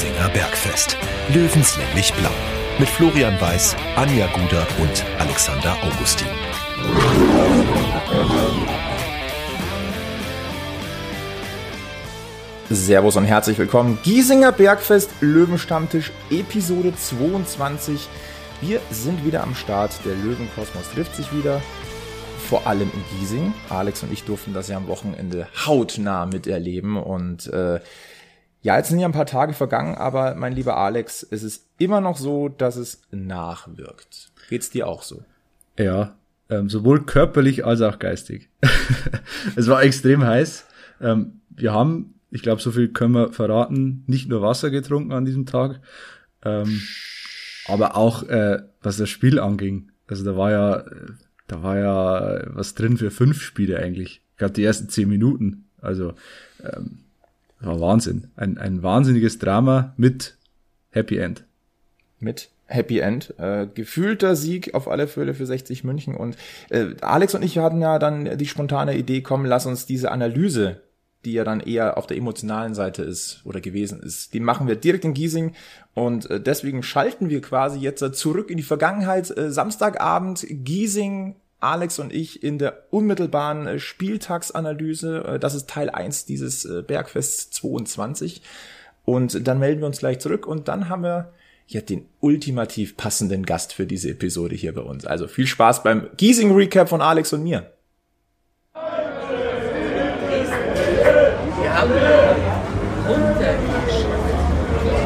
Giesinger Bergfest. Löwenslänglich blau. Mit Florian Weiß, Anja Guder und Alexander Augustin. Servus und herzlich willkommen. Giesinger Bergfest Löwenstammtisch Episode 22. Wir sind wieder am Start. Der Löwenkosmos trifft sich wieder. Vor allem in Giesing. Alex und ich durften das ja am Wochenende hautnah miterleben. Und äh, ja, jetzt sind ja ein paar Tage vergangen, aber mein lieber Alex, es ist immer noch so, dass es nachwirkt. Geht's dir auch so? Ja, ähm, sowohl körperlich als auch geistig. es war extrem heiß. Ähm, wir haben ich glaube, so viel können wir verraten. Nicht nur Wasser getrunken an diesem Tag, ähm, aber auch äh, was das Spiel anging. Also da war ja, da war ja was drin für fünf Spiele eigentlich. Gerade die ersten zehn Minuten. Also ähm, war Wahnsinn. Ein, ein wahnsinniges Drama mit Happy End. Mit Happy End. Äh, gefühlter Sieg auf alle Fälle für 60 München. Und äh, Alex und ich hatten ja dann die spontane Idee, kommen, lass uns diese Analyse die ja dann eher auf der emotionalen Seite ist oder gewesen ist. Die machen wir direkt in Giesing und äh, deswegen schalten wir quasi jetzt zurück in die Vergangenheit. Äh, Samstagabend Giesing, Alex und ich in der unmittelbaren äh, Spieltagsanalyse. Das ist Teil 1 dieses Bergfest 22. Und dann melden wir uns gleich zurück und dann haben wir ja den ultimativ passenden Gast für diese Episode hier bei uns. Also viel Spaß beim Giesing Recap von Alex und mir.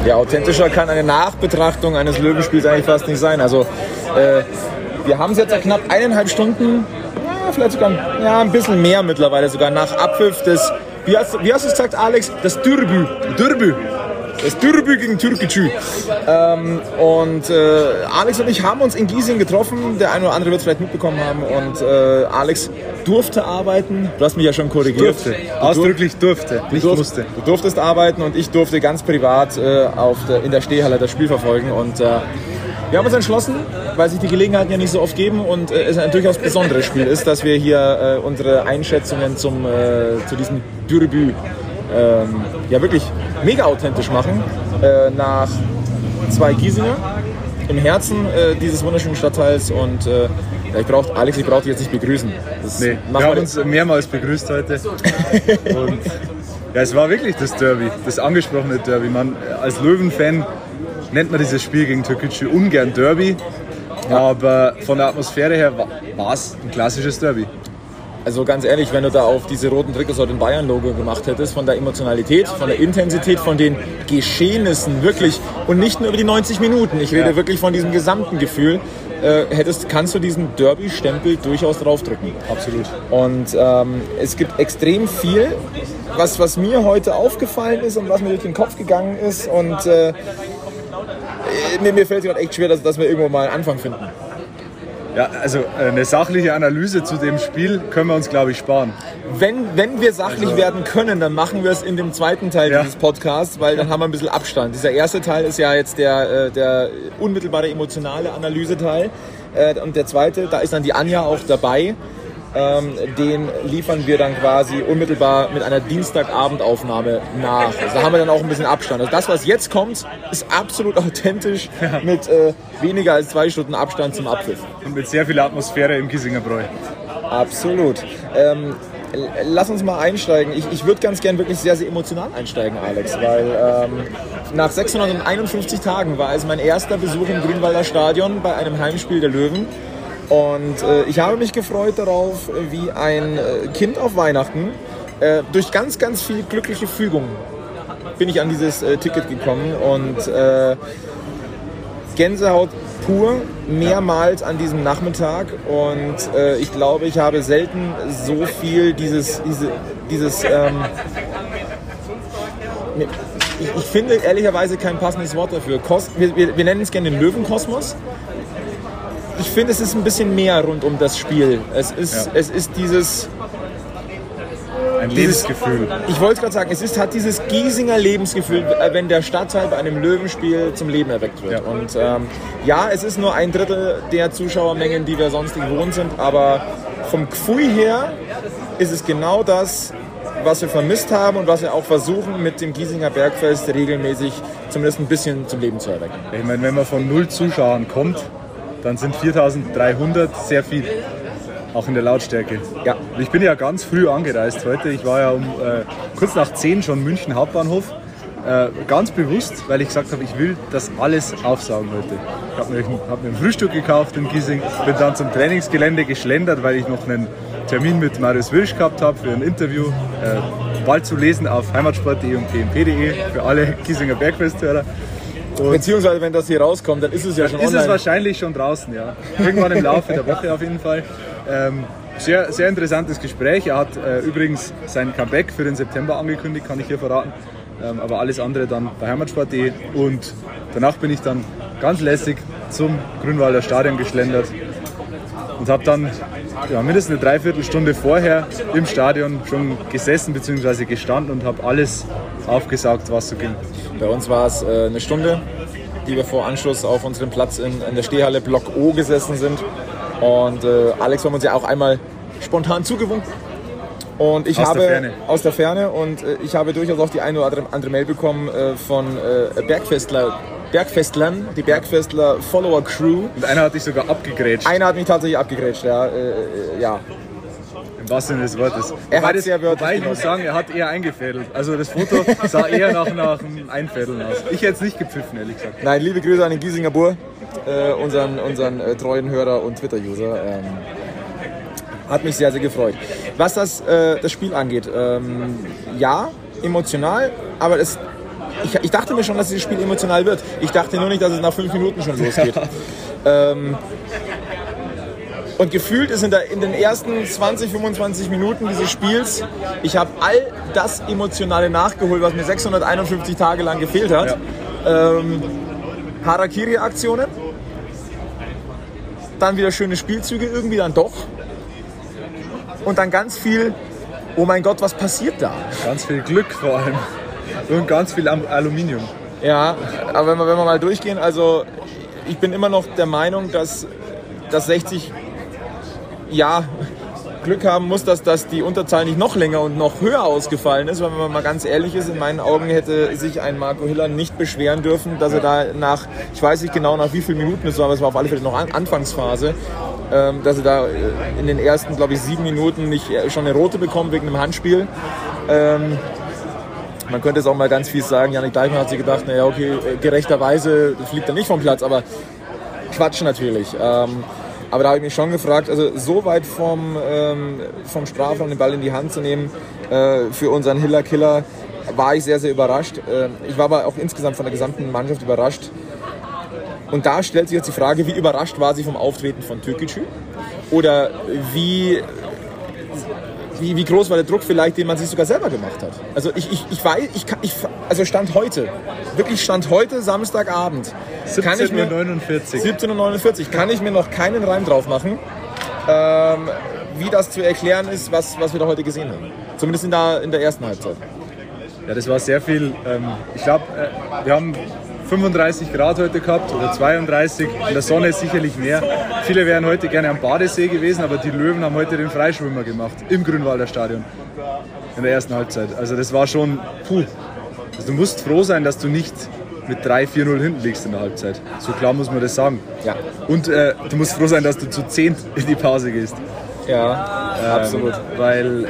Ja, authentischer kann eine Nachbetrachtung eines Löwenspiels eigentlich fast nicht sein. Also äh, wir haben es jetzt knapp eineinhalb Stunden, ja, vielleicht sogar ja, ein bisschen mehr mittlerweile sogar nach Abpfiff des, wie hast, wie hast du es gesagt, Alex? Das Dürbü. Dürbü. Das Dürbü gegen Türkgücü. Ähm, und äh, Alex und ich haben uns in Giesing getroffen. Der eine oder andere wird es vielleicht mitbekommen haben. Und äh, Alex durfte arbeiten. Du hast mich ja schon korrigiert. Durfte. Ausdrücklich durfte, nicht durft, musste. Du durftest arbeiten und ich durfte ganz privat äh, auf der, in der Stehhalle das Spiel verfolgen. Und äh, wir haben uns entschlossen, weil sich die Gelegenheiten ja nicht so oft geben und äh, es ein durchaus besonderes Spiel ist, dass wir hier äh, unsere Einschätzungen zum, äh, zu diesem Dürbü ähm, ja wirklich mega authentisch machen. Äh, nach zwei Giesinger im Herzen äh, dieses wunderschönen Stadtteils und äh, ich brauch, Alex, ich brauche dich jetzt nicht begrüßen. Das nee, wir haben uns mehrmals begrüßt heute. und ja, es war wirklich das Derby, das angesprochene Derby. Man, als Löwen-Fan nennt man dieses Spiel gegen Türkgücü ungern Derby, ja. aber von der Atmosphäre her war es ein klassisches Derby. Also ganz ehrlich, wenn du da auf diese roten Trikots oder den Bayern-Logo gemacht hättest, von der Emotionalität, von der Intensität, von den Geschehnissen wirklich und nicht nur über die 90 Minuten, ich rede ja. wirklich von diesem gesamten Gefühl, äh, hättest, kannst du diesen Derby-Stempel durchaus draufdrücken. Absolut. Und ähm, es gibt extrem viel, was, was mir heute aufgefallen ist und was mir durch den Kopf gegangen ist und äh, mir, mir fällt es gerade echt schwer, dass, dass wir irgendwo mal einen Anfang finden. Ja, also äh, eine sachliche Analyse zu dem Spiel können wir uns, glaube ich, sparen. Wenn, wenn wir sachlich also, werden können, dann machen wir es in dem zweiten Teil ja. dieses Podcasts, weil dann haben wir ein bisschen Abstand. Dieser erste Teil ist ja jetzt der, äh, der unmittelbare emotionale Analyseteil. Äh, und der zweite, da ist dann die Anja auch dabei ähm, den liefern wir dann quasi unmittelbar mit einer Dienstagabendaufnahme nach. Also da haben wir dann auch ein bisschen Abstand. Also das, was jetzt kommt, ist absolut authentisch mit äh, weniger als zwei Stunden Abstand zum Abpfiff. Und mit sehr viel Atmosphäre im Kissinger Bräu. Absolut. Ähm, lass uns mal einsteigen. Ich, ich würde ganz gern wirklich sehr, sehr emotional einsteigen, Alex, weil ähm, nach 651 Tagen war es mein erster Besuch im Grünwalder Stadion bei einem Heimspiel der Löwen. Und äh, ich habe mich gefreut darauf, wie ein äh, Kind auf Weihnachten. Äh, durch ganz, ganz viel glückliche Fügung bin ich an dieses äh, Ticket gekommen und äh, Gänsehaut pur, mehrmals an diesem Nachmittag. Und äh, ich glaube, ich habe selten so viel dieses, diese, dieses ähm, ich, ich, finde ehrlicherweise kein passendes Wort dafür. Kos wir, wir, wir nennen es gerne den Löwenkosmos ich finde, es ist ein bisschen mehr rund um das Spiel. Es ist, ja. es ist dieses. Ein Lebensgefühl. ich wollte gerade sagen, es ist, hat dieses Giesinger Lebensgefühl, äh, wenn der Stadtteil bei einem Löwenspiel zum Leben erweckt wird. Ja. Und ähm, ja, es ist nur ein Drittel der Zuschauermengen, die wir sonst gewohnt sind, aber vom Gefühl her ist es genau das, was wir vermisst haben und was wir auch versuchen mit dem Giesinger Bergfest regelmäßig zumindest ein bisschen zum Leben zu erwecken. Ich meine, wenn man von null Zuschauern kommt, dann sind 4300 sehr viel. Auch in der Lautstärke. Ja. Ich bin ja ganz früh angereist heute. Ich war ja um äh, kurz nach 10 schon München Hauptbahnhof. Äh, ganz bewusst, weil ich gesagt habe, ich will das alles aufsaugen heute. Ich habe mir, hab mir ein Frühstück gekauft in Giesing, bin dann zum Trainingsgelände geschlendert, weil ich noch einen Termin mit Marius Wilsch gehabt habe für ein Interview. Äh, bald zu lesen auf heimatsport.de und tmp.de für alle Giesinger Bergfesthörer. Und Beziehungsweise, wenn das hier rauskommt, dann ist es ja schon ist online. es wahrscheinlich schon draußen, ja. Irgendwann im Laufe der Woche auf jeden Fall. Ähm, sehr, sehr interessantes Gespräch. Er hat äh, übrigens sein Comeback für den September angekündigt, kann ich hier verraten. Ähm, aber alles andere dann bei heimatsport.de. Und danach bin ich dann ganz lässig zum Grünwalder Stadion geschlendert und habe dann ja, mindestens eine Dreiviertelstunde vorher im Stadion schon gesessen bzw. gestanden und habe alles aufgesaugt, was so ging. Bei uns war es äh, eine Stunde, die wir vor Anschluss auf unserem Platz in, in der Stehhalle Block O gesessen sind. Und äh, Alex haben uns ja auch einmal spontan zugewunken. Und ich Aus habe der Ferne. aus der Ferne und äh, ich habe durchaus auch die eine oder andere, andere Mail bekommen äh, von äh, Bergfestler, Bergfestlern, die Bergfestler Follower Crew. Und einer hat dich sogar abgegrätscht, Einer hat mich tatsächlich abgegrätscht, ja. Äh, äh, ja. Im wahrsten Sinne des Wortes. Er Wobei hat sehr wörtlich Wobei ich muss sagen, er hat eher eingefädelt. Also das Foto sah eher nach, nach einem Einfädeln aus. Ich hätte es nicht gepfiffen, ehrlich gesagt. Nein, liebe Grüße an den Giesinger Bur, äh, unseren, unseren äh, treuen Hörer und Twitter-User. Ähm, hat mich sehr, sehr gefreut. Was das, äh, das Spiel angeht, ähm, ja, emotional, aber es, ich, ich dachte mir schon, dass dieses Spiel emotional wird. Ich dachte nur nicht, dass es nach fünf Minuten schon losgeht. ähm, und gefühlt ist in, der, in den ersten 20, 25 Minuten dieses Spiels, ich habe all das Emotionale nachgeholt, was mir 651 Tage lang gefehlt hat. Ähm, Harakiri-Aktionen, dann wieder schöne Spielzüge, irgendwie dann doch. Und dann ganz viel, oh mein Gott, was passiert da? Ganz viel Glück vor allem. Und ganz viel Aluminium. Ja, aber wenn wir, wenn wir mal durchgehen, also ich bin immer noch der Meinung, dass, dass 60 ja Glück haben muss, dass, dass die Unterzahl nicht noch länger und noch höher ausgefallen ist, weil wenn man mal ganz ehrlich ist, in meinen Augen hätte sich ein Marco Hiller nicht beschweren dürfen, dass er da nach, ich weiß nicht genau nach wie vielen Minuten es war, aber es war auf alle Fälle noch An Anfangsphase, ähm, dass er da äh, in den ersten, glaube ich, sieben Minuten nicht äh, schon eine rote bekommt wegen einem Handspiel. Ähm, man könnte es auch mal ganz fies sagen, Janik Deichmann hat sich gedacht, naja, okay, äh, gerechterweise fliegt er nicht vom Platz, aber Quatsch natürlich. Ähm, aber da habe ich mich schon gefragt, also so weit vom, ähm, vom Strafraum den Ball in die Hand zu nehmen äh, für unseren Hiller-Killer, war ich sehr, sehr überrascht. Ähm, ich war aber auch insgesamt von der gesamten Mannschaft überrascht. Und da stellt sich jetzt die Frage, wie überrascht war sie vom Auftreten von Türkgücü? Oder wie wie, wie groß war der Druck vielleicht, den man sich sogar selber gemacht hat. Also ich, ich, ich weiß, ich, kann, ich also Stand heute, wirklich Stand heute, Samstagabend, kann ich mir 17.49 17.49 kann ich mir noch keinen Reim drauf machen, ähm, wie das zu erklären ist, was, was wir da heute gesehen haben. Zumindest in der, in der ersten Halbzeit. Ja, das war sehr viel. Ähm, ich glaube, äh, wir haben 35 Grad heute gehabt oder 32. In der Sonne sicherlich mehr. Viele wären heute gerne am Badesee gewesen, aber die Löwen haben heute den Freischwimmer gemacht im Grünwalder Stadion in der ersten Halbzeit. Also das war schon puh. Also du musst froh sein, dass du nicht mit 3-4-0 hinten liegst in der Halbzeit. So klar muss man das sagen. Ja, Und äh, du musst froh sein, dass du zu 10 in die Pause gehst. ja, absolut. Ähm, weil,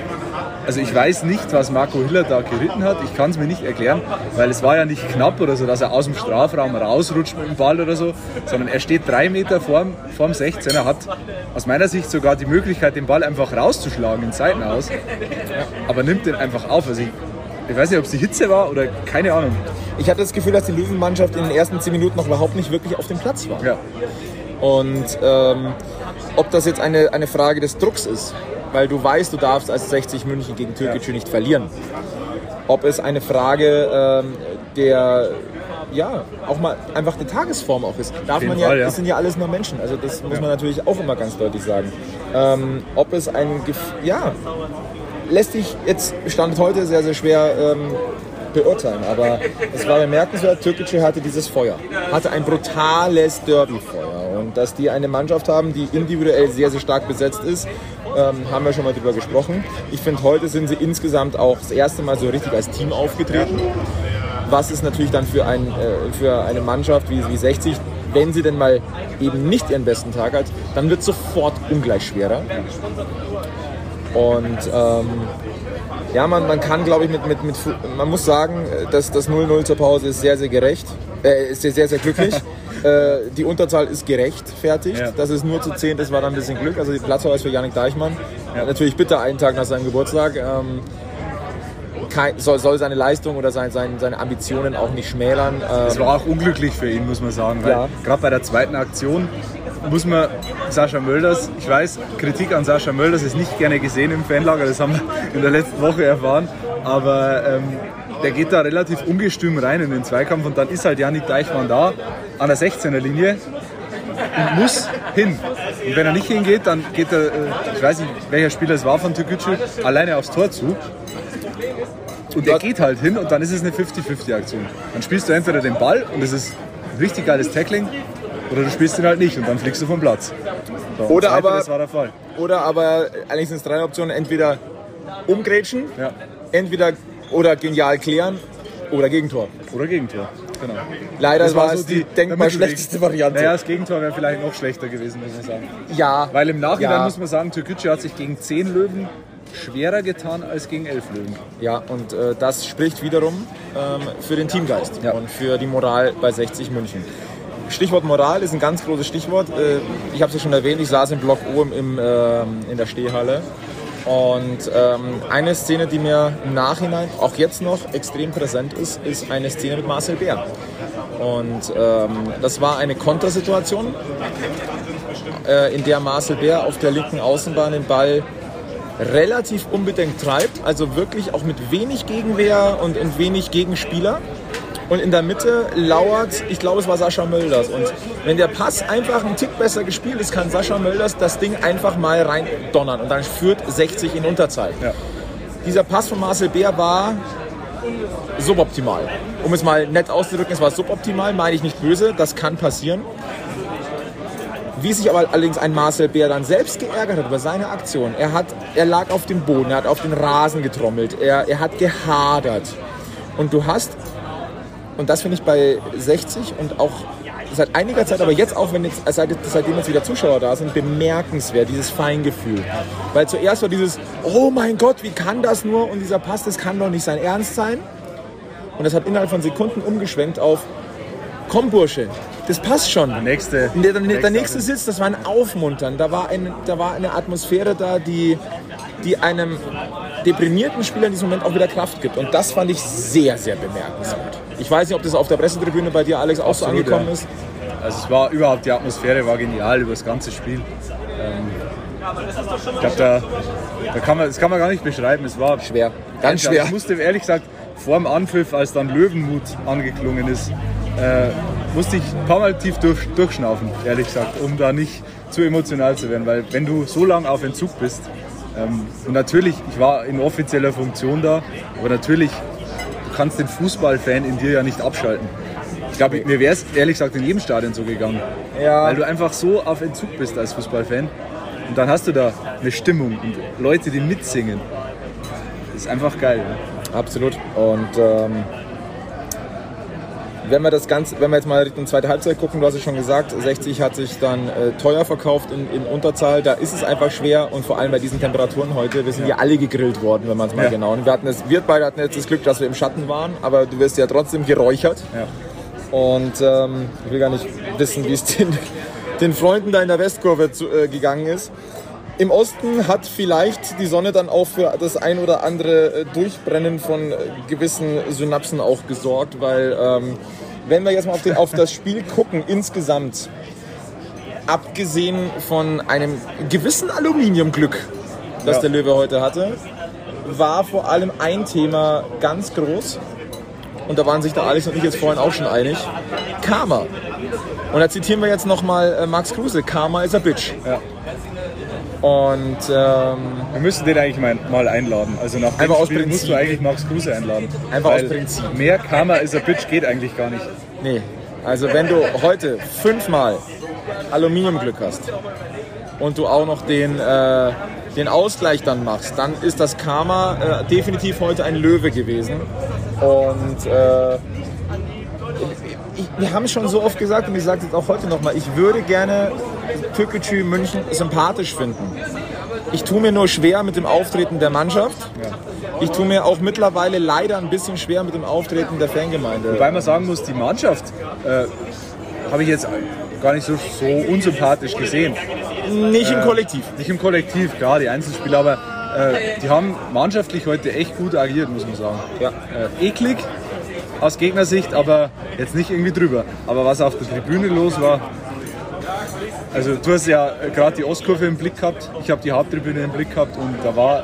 also ich weiß nicht, was Marco Hiller da geritten hat. Ich kann es mir nicht erklären, weil es war ja nicht knapp oder so, dass er aus dem Strafraum rausrutscht mit dem Ball oder so, sondern er steht drei Meter vorm, vorm 16er, hat aus meiner Sicht sogar die Möglichkeit, den Ball einfach rauszuschlagen ins Seitenhaus, aber nimmt den einfach auf. Also ich, ich weiß nicht, ob es die Hitze war oder keine Ahnung. Ich hatte das Gefühl, dass die Löwenmannschaft in den ersten 10 Minuten noch überhaupt nicht wirklich auf dem Platz war. Ja. Und ähm, ob das jetzt eine, eine Frage des Drucks ist, weil du weißt, du darfst als 60 München gegen Türkgücü nicht verlieren. Ob es eine Frage ähm, der, ja, auch mal einfach der Tagesform auch ist. Darf man ja, Fall, ja. das sind ja alles nur Menschen, also das muss man natürlich auch immer ganz deutlich sagen. Ähm, ob es ein, Gef ja, lässt sich jetzt Stand heute sehr, sehr schwer ähm, beurteilen. Aber es war bemerkenswert, Türkgücü hatte dieses Feuer, hatte ein brutales Derby-Feuer. Und dass die eine Mannschaft haben, die individuell sehr, sehr stark besetzt ist, ähm, haben wir schon mal drüber gesprochen. Ich finde, heute sind sie insgesamt auch das erste Mal so richtig als Team aufgetreten. was ist natürlich dann für, ein, äh, für eine Mannschaft wie, wie 60, wenn sie denn mal eben nicht ihren besten Tag hat, dann wird es sofort ungleich schwerer. Und ähm, ja, man, man kann, glaube ich, mit, mit, mit, man muss sagen, dass das 0-0 zur Pause ist sehr, sehr gerecht, äh, ist sehr, sehr, sehr glücklich. äh, die Unterzahl ist gerechtfertigt. Ja. Dass es nur zu 10 ist, war dann ein bisschen Glück. Also die Platzverweis für Janik Deichmann. Ja. Natürlich bitter einen Tag nach seinem Geburtstag. Ähm, kein, soll, soll, seine Leistung oder sein, sein, seine Ambitionen auch nicht schmälern. Es ähm, war auch unglücklich für ihn, muss man sagen. Ja. Gerade bei der zweiten Aktion muss man Sascha Mölders, ich weiß, Kritik an Sascha Mölders ist nicht gerne gesehen im Fanlager, das haben wir in der letzten Woche erfahren, aber ähm, der geht da relativ ungestüm rein in den Zweikampf und dann ist halt Janik Deichmann da an der 16er Linie und muss hin. Und wenn er nicht hingeht, dann geht er, äh, ich weiß nicht, welcher Spieler es war von Türkgücü, alleine aufs Tor zu. Und der geht halt hin und dann ist es eine 50-50-Aktion. Dann spielst du entweder den Ball und es ist ein richtig geiles Tackling oder du spielst ihn halt nicht und dann fliegst du vom Platz. So, oder, aber, das war der Fall. oder aber, eigentlich sind es drei Optionen, entweder umgrätschen, ja. entweder oder genial klären oder Gegentor. Oder Gegentor, genau. Leider das war, war so die, denkbar schlechteste Variante. Naja, das Gegentor wäre vielleicht noch schlechter gewesen, muss man sagen. Ja. Weil im Nachhinein ja. muss man sagen, Türkgücü hat sich gegen zehn Löwen schwerer getan als gegen elf Löwen. Ja, und äh, das spricht wiederum ähm, für den Teamgeist ja. und für die Moral bei 60 München. Stichwort Moral ist ein ganz großes Stichwort. Äh, ich habe es ja schon erwähnt, ich saß im Block O im, ähm, in der Stehhalle. Und ähm, eine Szene, die mir im Nachhinein, auch jetzt noch, extrem präsent ist, ist eine Szene mit Marcel Bär. Und ähm, das war eine Kontersituation, äh, in der Marcel Bär auf der linken Außenbahn den Ball relativ unbedingt treibt, also wirklich auch mit wenig Gegenwehr und, und wenig Gegenspieler. Und in der Mitte lauert, ich glaube, es war Sascha Mölders. Und wenn der Pass einfach einen Tick besser gespielt ist, kann Sascha Mölders das Ding einfach mal rein donnern. Und dann führt 60 in Unterzahl. Ja. Dieser Pass von Marcel Bär war suboptimal. Um es mal nett auszudrücken, es war suboptimal, meine ich nicht böse, das kann passieren. Wie sich aber allerdings ein Marcel Bär dann selbst geärgert hat über seine Aktion. Er, hat, er lag auf dem Boden, er hat auf den Rasen getrommelt, er, er hat gehadert. Und du hast und das finde ich bei 60 und auch seit einiger Zeit, aber jetzt auch, wenn jetzt, seit, seitdem jetzt wieder Zuschauer da sind, bemerkenswert, dieses Feingefühl. Weil zuerst war dieses, oh mein Gott, wie kann das nur? Und dieser Pass, das kann doch nicht sein Ernst sein. Und das hat innerhalb von Sekunden umgeschwenkt auf, komm Bursche, das passt schon. Der nächste. Der, der, der nächste Sitz, das war ein Aufmuntern. Da war, ein, da war eine Atmosphäre da, die, die einem deprimierten Spieler in diesem Moment auch wieder Kraft gibt. Und das fand ich sehr, sehr bemerkenswert. Ich weiß nicht, ob das auf der Pressetribüne bei dir, Alex, auch Absolut, so angekommen ja. ist. Also es war überhaupt, die Atmosphäre war genial über das ganze Spiel. Ähm, ich glaube, da, da kann man, das kann man gar nicht beschreiben. Es war schwer, ganz schwer. Ich musste ehrlich gesagt vor dem Anpfiff, als dann Löwenmut angeklungen ist, äh, musste ich ein paar Mal tief durch, durchschnaufen, ehrlich gesagt, um da nicht zu emotional zu werden. Weil wenn du so lange auf Entzug bist, ähm, und natürlich, ich war in offizieller Funktion da, aber natürlich, kannst den Fußballfan in dir ja nicht abschalten. Ich glaube, mir wäre es ehrlich gesagt in jedem Stadion so gegangen. Ja. Weil du einfach so auf Entzug bist als Fußballfan. Und dann hast du da eine Stimmung und Leute, die mitsingen. Das ist einfach geil. Ja. Absolut. Und ähm, wenn wir das Ganze, wenn wir jetzt mal Richtung zweite Halbzeit gucken, du hast es schon gesagt, 60 hat sich dann äh, teuer verkauft in, in, Unterzahl. Da ist es einfach schwer und vor allem bei diesen Temperaturen heute, wir sind ja, ja alle gegrillt worden, wenn man es mal ja. genau. Und wir hatten es, wir beide hatten jetzt das Glück, dass wir im Schatten waren, aber du wirst ja trotzdem geräuchert. Ja. Und ähm, ich will gar nicht wissen, wie es den, den Freunden da in der Westkurve zu, äh, gegangen ist. Im Osten hat vielleicht die Sonne dann auch für das ein oder andere äh, Durchbrennen von äh, gewissen Synapsen auch gesorgt, weil ähm, wenn wir jetzt mal auf, den, auf das Spiel gucken, insgesamt, abgesehen von einem gewissen Aluminiumglück, das ja. der Löwe heute hatte, war vor allem ein Thema ganz groß. Und da waren sich da Alex und ich jetzt vorhin auch schon einig. Karma. Und da zitieren wir jetzt nochmal äh, Max Kruse. Karma is a bitch. Ja. Und ähm, wir müssen den eigentlich mal, mal einladen. Also nach dem Spiel Prinzip. musst du eigentlich Max Kruse einladen. Einfach aus Prinzip. Mehr Karma is a Bitch geht eigentlich gar nicht. Nee. Also wenn du heute fünfmal Aluminiumglück hast und du auch noch den, äh, den Ausgleich dann machst, dann ist das Karma äh, definitiv heute ein Löwe gewesen. Und äh, wir haben es schon so oft gesagt und ich sage es auch heute nochmal, ich würde gerne Türkgücü München sympathisch finden. Ich tue mir nur schwer mit dem Auftreten der Mannschaft. Ich tue mir auch mittlerweile leider ein bisschen schwer mit dem Auftreten der Fangemeinde. Wobei man sagen muss, die Mannschaft äh, habe ich jetzt gar nicht so, so unsympathisch gesehen. Nicht im Kollektiv. Nicht im Kollektiv, klar, die Einzelspieler, aber äh, die haben mannschaftlich heute echt gut agiert, muss man sagen. Ja. Äh, eklig aus Gegnersicht, aber jetzt nicht irgendwie drüber. Aber was auf der Tribüne los war, also du hast ja gerade die Ostkurve im Blick gehabt, ich habe die Haupttribüne im Blick gehabt und da war,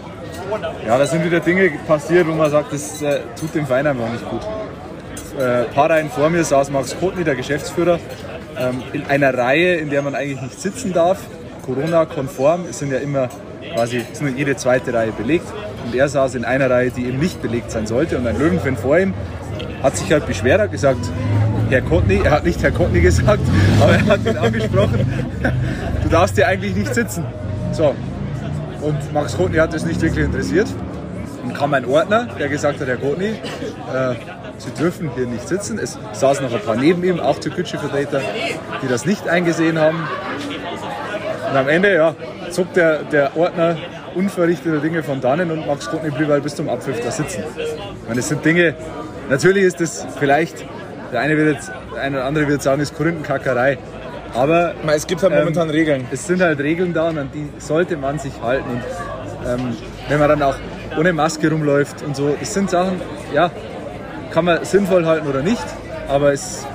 ja, da sind wieder Dinge passiert, wo man sagt, das äh, tut dem Verein einfach nicht gut. Äh, ein paar Reihen vor mir saß Max Kotny, der Geschäftsführer, ähm, in einer Reihe, in der man eigentlich nicht sitzen darf, Corona-konform. Es sind ja immer quasi nur jede zweite Reihe belegt. Und er saß in einer Reihe, die eben nicht belegt sein sollte. Und ein Löwenfan vor ihm hat sich halt beschwert, hat gesagt, Herr Kotny, er hat nicht Herr Kotny gesagt, aber er hat ihn angesprochen, du darfst hier eigentlich nicht sitzen. So. Und Max Kotny hat das nicht wirklich interessiert. Dann kam ein Ordner, der gesagt hat, Herr Kotny, äh, Sie dürfen hier nicht sitzen. Es saßen noch ein paar neben ihm, auch Türkgücü-Vertreter, die das nicht eingesehen haben. Und am Ende, ja, zog der, der Ordner unverrichteter Dinge von dannen und Max Kotny blieb halt bis zum Abpfiff da sitzen. Ich meine, das sind Dinge, natürlich ist das vielleicht, der eine, wird jetzt, der eine oder andere wird sagen, ist Korinthenkackerei. Aber Es gibt halt momentan ähm, Regeln. es sind halt Regeln da und an die sollte man sich halten. Und ähm, wenn man dann auch ohne Maske rumläuft und so, das sind Sachen, ja, kann man sinnvoll halten oder nicht, aber es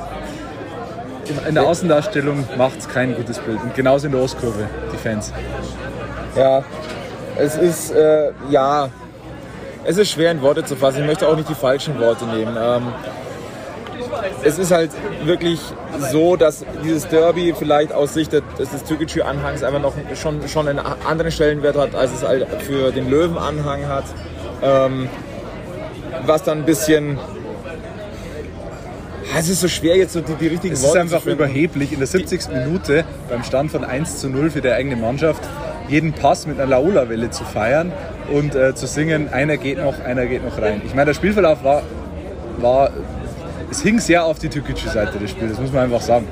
in der Außendarstellung macht es kein gutes Bild. Und genauso in der Ostkurve, die Fans. Ja, es ist, äh, ja, es ist schwer in Worte zu fassen. Ich möchte auch nicht die falschen Worte nehmen. Ähm, es ist halt wirklich so, dass dieses Derby vielleicht aus Sicht des, Türkgücü-Anhangs einfach noch schon, schon einen anderen Stellenwert hat, als es halt für den Löwen-Anhang hat. Ähm, was dann ein bisschen... Ah, Es ist so schwer, jetzt so die, die richtigen Es ist Worte einfach zu finden. überheblich, in der 70. Minute beim Stand von 1 zu 0 für die eigene Mannschaft jeden Pass mit einer Laola-Welle zu feiern und äh, zu singen, einer geht noch, einer geht noch rein. Ich meine, der Spielverlauf war, war es hing sehr auf die türkische Seite des Spiels, das muss man einfach sagen.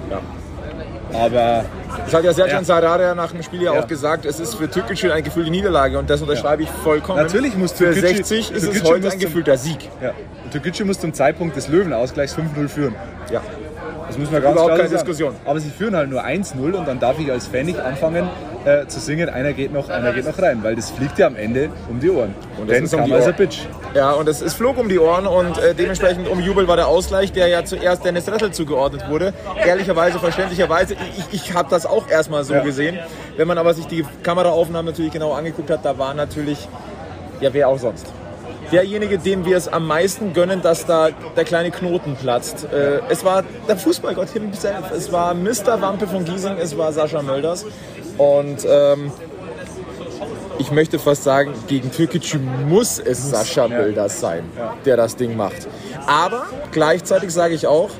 Aber Das hat ja Sercan Ja. Sararea nach dem Spiel ja, Ja. auch gesagt, es ist für Türkgücü eine gefühlte Niederlage und das unterschreibe ich vollkommen. Natürlich muss Für Türkgücü- 60 ist es Türkgücü heute muss ein gefühlter Sieg. ja, Türkgücü muss zum Zeitpunkt des Löwenausgleichs 5-0 führen. Ja. Das muss man ganz Überhaupt klar keine sagen. Diskussion. Aber sie führen halt nur 1-0 und dann darf ich als Fan nicht anfangen äh, zu singen, einer geht noch, einer geht noch rein, weil das fliegt ja am Ende um die Ohren. Und das Denn ist um die Ohren. bitch. Ja, und es, es flog um die Ohren und äh, dementsprechend umjubelt war der Ausgleich, der ja zuerst Dennis Ressel zugeordnet wurde. Ehrlicherweise, verständlicherweise, ich, ich habe das auch erstmal so Ja. gesehen. Wenn man aber sich die Kameraaufnahmen natürlich genau angeguckt hat, da war natürlich, ja wer auch sonst. Derjenige, dem wir es am meisten gönnen, dass da der kleine Knoten platzt. Äh, es war der Fußballgott himself. Es war Mr. Wampe von Giesing, es war Sascha Mölders. Und ähm, ich möchte fast sagen, gegen Türkgücü muss es Sascha Mölders sein, der das Ding macht. Aber gleichzeitig sage ich auch,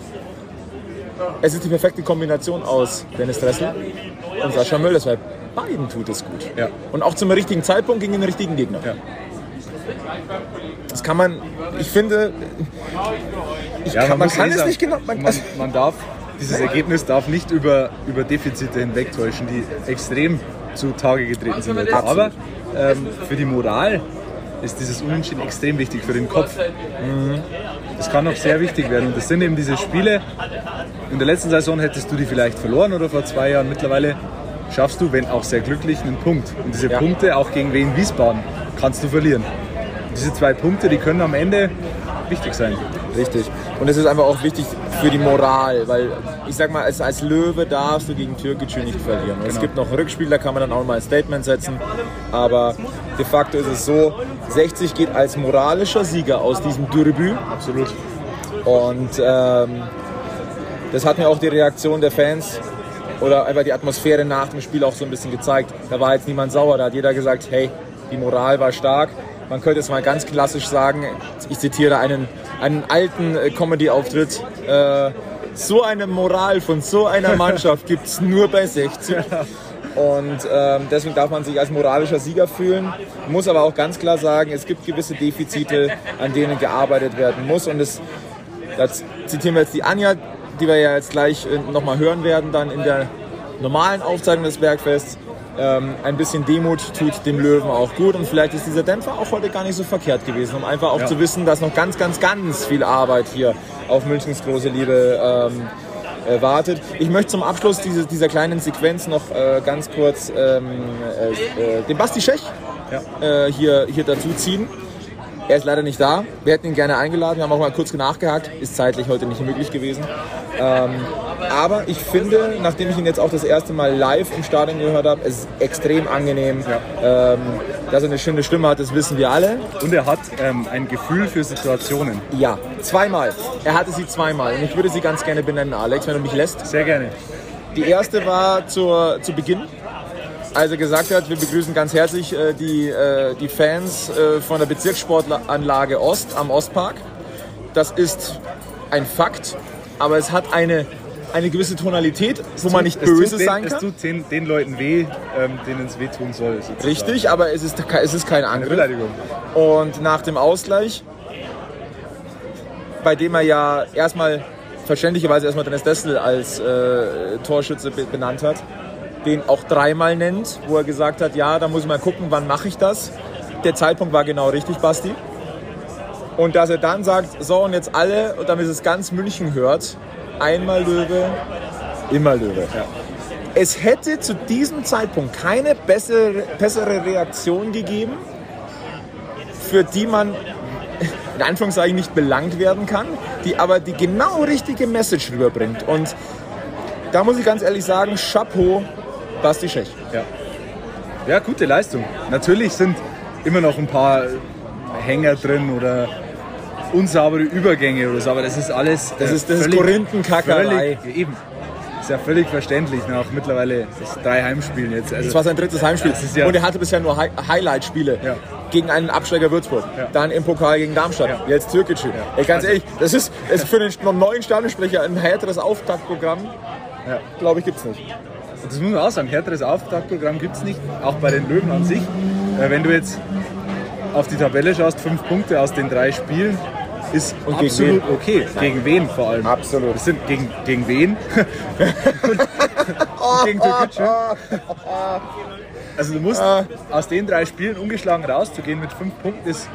es ist die perfekte Kombination aus Dennis Dressel und Sascha Mölders, weil beiden tut es gut. Ja. Und auch zum richtigen Zeitpunkt gegen den richtigen Gegner. Ja. Das kann man, ich finde, ich Ja, kann, man muss kann es nicht genau. Man, Man, man darf, dieses Ergebnis darf nicht über, über Defizite hinwegtäuschen, die extrem zutage getreten sind. heute. Aber ähm, für die Moral ist dieses Unentschieden extrem wichtig, für den Kopf. Das kann auch sehr wichtig werden. Und das sind eben diese Spiele. In der letzten Saison hättest du die vielleicht verloren oder vor zwei Jahren. Mittlerweile schaffst du, wenn auch sehr glücklich, einen Punkt. Und diese Ja. Punkte, auch gegen Wien Wiesbaden, kannst du verlieren. Diese zwei Punkte, die können am Ende wichtig sein. Richtig. Und es ist einfach auch wichtig für die Moral, weil ich sag mal, als, als Löwe darfst du gegen Türkgücü nicht verlieren. Und Es Genau. gibt noch Rückspiel, da kann man dann auch mal ein Statement setzen. Aber de facto ist es so, 60 geht als moralischer Sieger aus diesem Derby. Absolut. Und ähm, das hat mir auch die Reaktion der Fans oder einfach die Atmosphäre nach dem Spiel auch so ein bisschen gezeigt. Da war jetzt niemand sauer, da hat jeder gesagt, hey, die Moral war stark. Man könnte jetzt mal ganz klassisch sagen, ich zitiere einen, einen alten äh, Comedy-Auftritt, äh, so eine Moral von so einer Mannschaft gibt's nur bei 60. Und ähm, deswegen darf man sich als moralischer Sieger fühlen. Muss aber auch ganz klar sagen, es gibt gewisse Defizite, an denen gearbeitet werden muss. Und das, das zitieren wir jetzt die Anja, die wir ja jetzt gleich äh, nochmal hören werden, dann in der normalen Aufzeichnung des Bergfests. Ähm, ein bisschen Demut tut dem Löwen auch gut und vielleicht ist dieser Dämpfer auch heute gar nicht so verkehrt gewesen, um einfach auch ja. zu wissen, dass noch ganz, ganz, ganz viel Arbeit hier auf Münchens große Liebe ähm, äh, wartet. Ich möchte zum Abschluss diese, dieser kleinen Sequenz noch äh, ganz kurz ähm, äh, äh den Basti Schech ja. Äh, hier, hier dazu ziehen. Er ist leider nicht da. Wir hätten ihn gerne eingeladen. Wir haben auch mal kurz nachgehakt. Ist zeitlich heute nicht möglich gewesen. Ähm, aber ich finde, nachdem ich ihn jetzt auch das erste Mal live im Stadion gehört habe, es ist extrem angenehm. Ja. Ähm, dass er eine schöne Stimme hat, das wissen wir alle. Und er hat ähm, ein Gefühl für Situationen. Ja, zweimal. Er hatte sie zweimal. Und ich würde sie ganz gerne benennen, Alex, wenn du mich lässt. Sehr gerne. Die erste war zur, zu Beginn als er gesagt hat, wir begrüßen ganz herzlich äh, die, äh, die Fans äh, von der Bezirkssportanlage Ost am Ostpark. Das ist ein Fakt, aber es hat eine, eine gewisse Tonalität, wo tut, man nicht böse den, sein kann. Es tut den, den Leuten weh, ähm, denen es wehtun soll. Sozusagen. Richtig, aber es ist, es ist kein Angriff. Beleidigung. Und nach dem Ausgleich, bei dem er ja erstmal verständlicherweise erstmal Dennis Dessel als äh, Torschütze benannt hat, den auch dreimal nennt, wo er gesagt hat, ja, da muss ich mal gucken, wann mache ich das. Der Zeitpunkt war genau richtig, Basti. Und dass er dann sagt, so und jetzt alle, und damit es ganz München hört, einmal Löwe, immer Löwe. Ja. Es hätte zu diesem Zeitpunkt keine bessere, bessere Reaktion gegeben, für die man in Anführungszeichen nicht belangt werden kann, die aber die genau richtige Message rüberbringt. Und da muss ich ganz ehrlich sagen, Chapeau Basti Schech. Ja. ja, gute Leistung. Natürlich sind immer noch ein paar Hänger drin oder unsaubere Übergänge oder so, aber das ist alles. Das ist, das ist Korinthenkackerei. Eben. Ist ja völlig verständlich nach mittlerweile das drei Heimspielen jetzt. Also, das war sein drittes Heimspiel. Ja und er hatte bisher nur Hi Highlight-Spiele. Ja. Gegen einen Absteiger Würzburg. Ja. Dann im Pokal gegen Darmstadt. Jetzt Türkgücü. Ey, ganz also, ehrlich, das ist, das ist für den neuen Stadionsprecher ein härteres Auftaktprogramm. Glaube ich, gibt es nicht. Und das muss man auch sagen, härteres Auftaktprogramm gibt es nicht, auch bei den Löwen an sich. Äh, wenn du jetzt auf die Tabelle schaust, fünf Punkte aus den drei Spielen, ist Und absolut wen? okay. Gegen wen vor allem? Absolut. Das sind gegen, gegen wen? gegen Türkgücü. Also du musst ah. aus den drei Spielen ungeschlagen rauszugehen mit fünf Punkten ist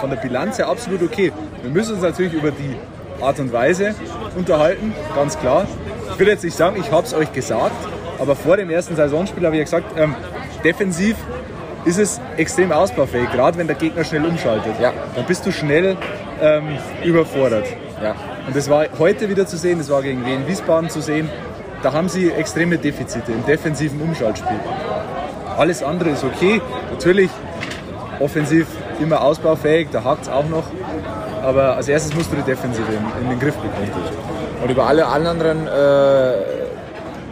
von der Bilanz her absolut okay. Wir müssen uns natürlich über die Art und Weise unterhalten, ganz klar. Ich will jetzt nicht sagen, ich habe es euch gesagt, aber vor dem ersten Saisonspiel habe ich ja gesagt, ähm, defensiv ist es extrem ausbaufähig, gerade wenn der Gegner schnell umschaltet. Ja. Dann bist du schnell ähm, überfordert. Ja. Und das war heute wieder zu sehen, das war gegen Wien Wiesbaden zu sehen. Da haben sie extreme Defizite im defensiven Umschaltspiel. Alles andere ist okay. Natürlich offensiv immer ausbaufähig, da hakt es auch noch. Aber als erstes musst du die Defensive in, in den Griff bekommen. Und über alle anderen äh,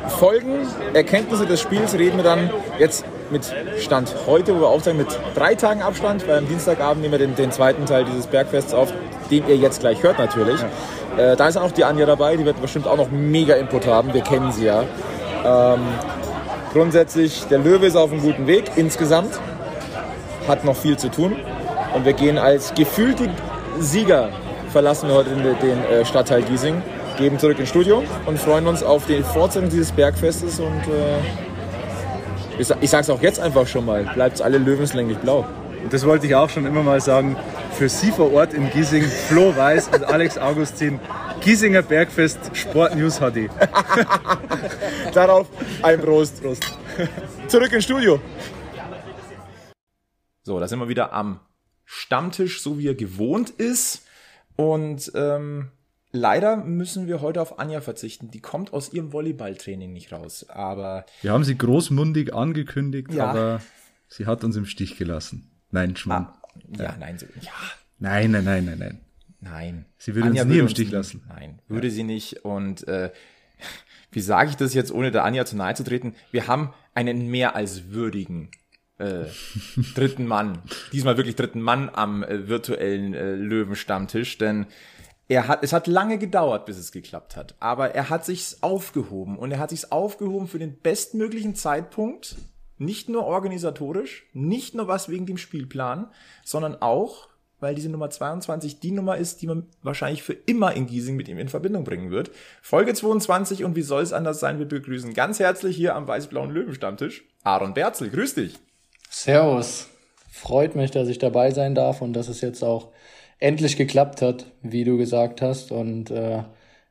Folgen, Erkenntnisse des Spiels reden wir dann jetzt mit Stand heute, wo wir aufzeigen, mit drei Tagen Abstand, weil am Dienstagabend nehmen wir den, den zweiten Teil dieses Bergfests auf, den ihr jetzt gleich hört natürlich. Ja. Äh, da ist auch die Anja dabei, die wird bestimmt auch noch mega Input haben, wir kennen sie ja. Ähm, grundsätzlich, der Löwe ist auf einem guten Weg insgesamt, hat noch viel zu tun und wir gehen als gefühlte Sieger, verlassen wir heute den, den äh, Stadtteil Giesing geben zurück ins Studio und freuen uns auf die Fortsetzung dieses Bergfestes und äh, ich, ich sag's auch jetzt einfach schon mal, bleibt alle löwenslänglich blau. Und das wollte ich auch schon immer mal sagen. Für Sie vor Ort in Giesing, Flo Weiß und Alex Augustin, Giesinger Bergfest Sport News HD. Darauf ein Prost. Prost. Zurück ins Studio. So, da sind wir wieder am Stammtisch, so wie er gewohnt ist. Und ähm, Leider müssen wir heute auf Anja verzichten. Die kommt aus ihrem Volleyballtraining nicht raus. Aber wir haben sie großmundig angekündigt, ja. aber sie hat uns im Stich gelassen. Nein, Schmarrn. Ah, ja, ja, nein, so, ja. Nein, nein, nein, nein, nein. Nein. Sie würde Anja uns nie würde im Stich lassen. Nein, würde ja. sie nicht. Und äh, wie sage ich das jetzt, ohne der Anja zu nahe zu treten? Wir haben einen mehr als würdigen äh, dritten Mann. Diesmal wirklich dritten Mann am äh, virtuellen äh, Löwenstammtisch, denn er hat, es hat lange gedauert, bis es geklappt hat, aber er hat sich's aufgehoben und er hat sich's aufgehoben für den bestmöglichen Zeitpunkt, nicht nur organisatorisch, nicht nur was wegen dem Spielplan, sondern auch, weil diese Nummer 22 die Nummer ist, die man wahrscheinlich für immer in Giesing mit ihm in Verbindung bringen wird. Folge 22 und wie soll es anders sein? Wir begrüßen ganz herzlich hier am weiß-blauen Löwenstammtisch Aaron Berzel. Grüß dich. Servus. Freut mich, dass ich dabei sein darf und dass es jetzt auch endlich geklappt hat, wie du gesagt hast. Und äh,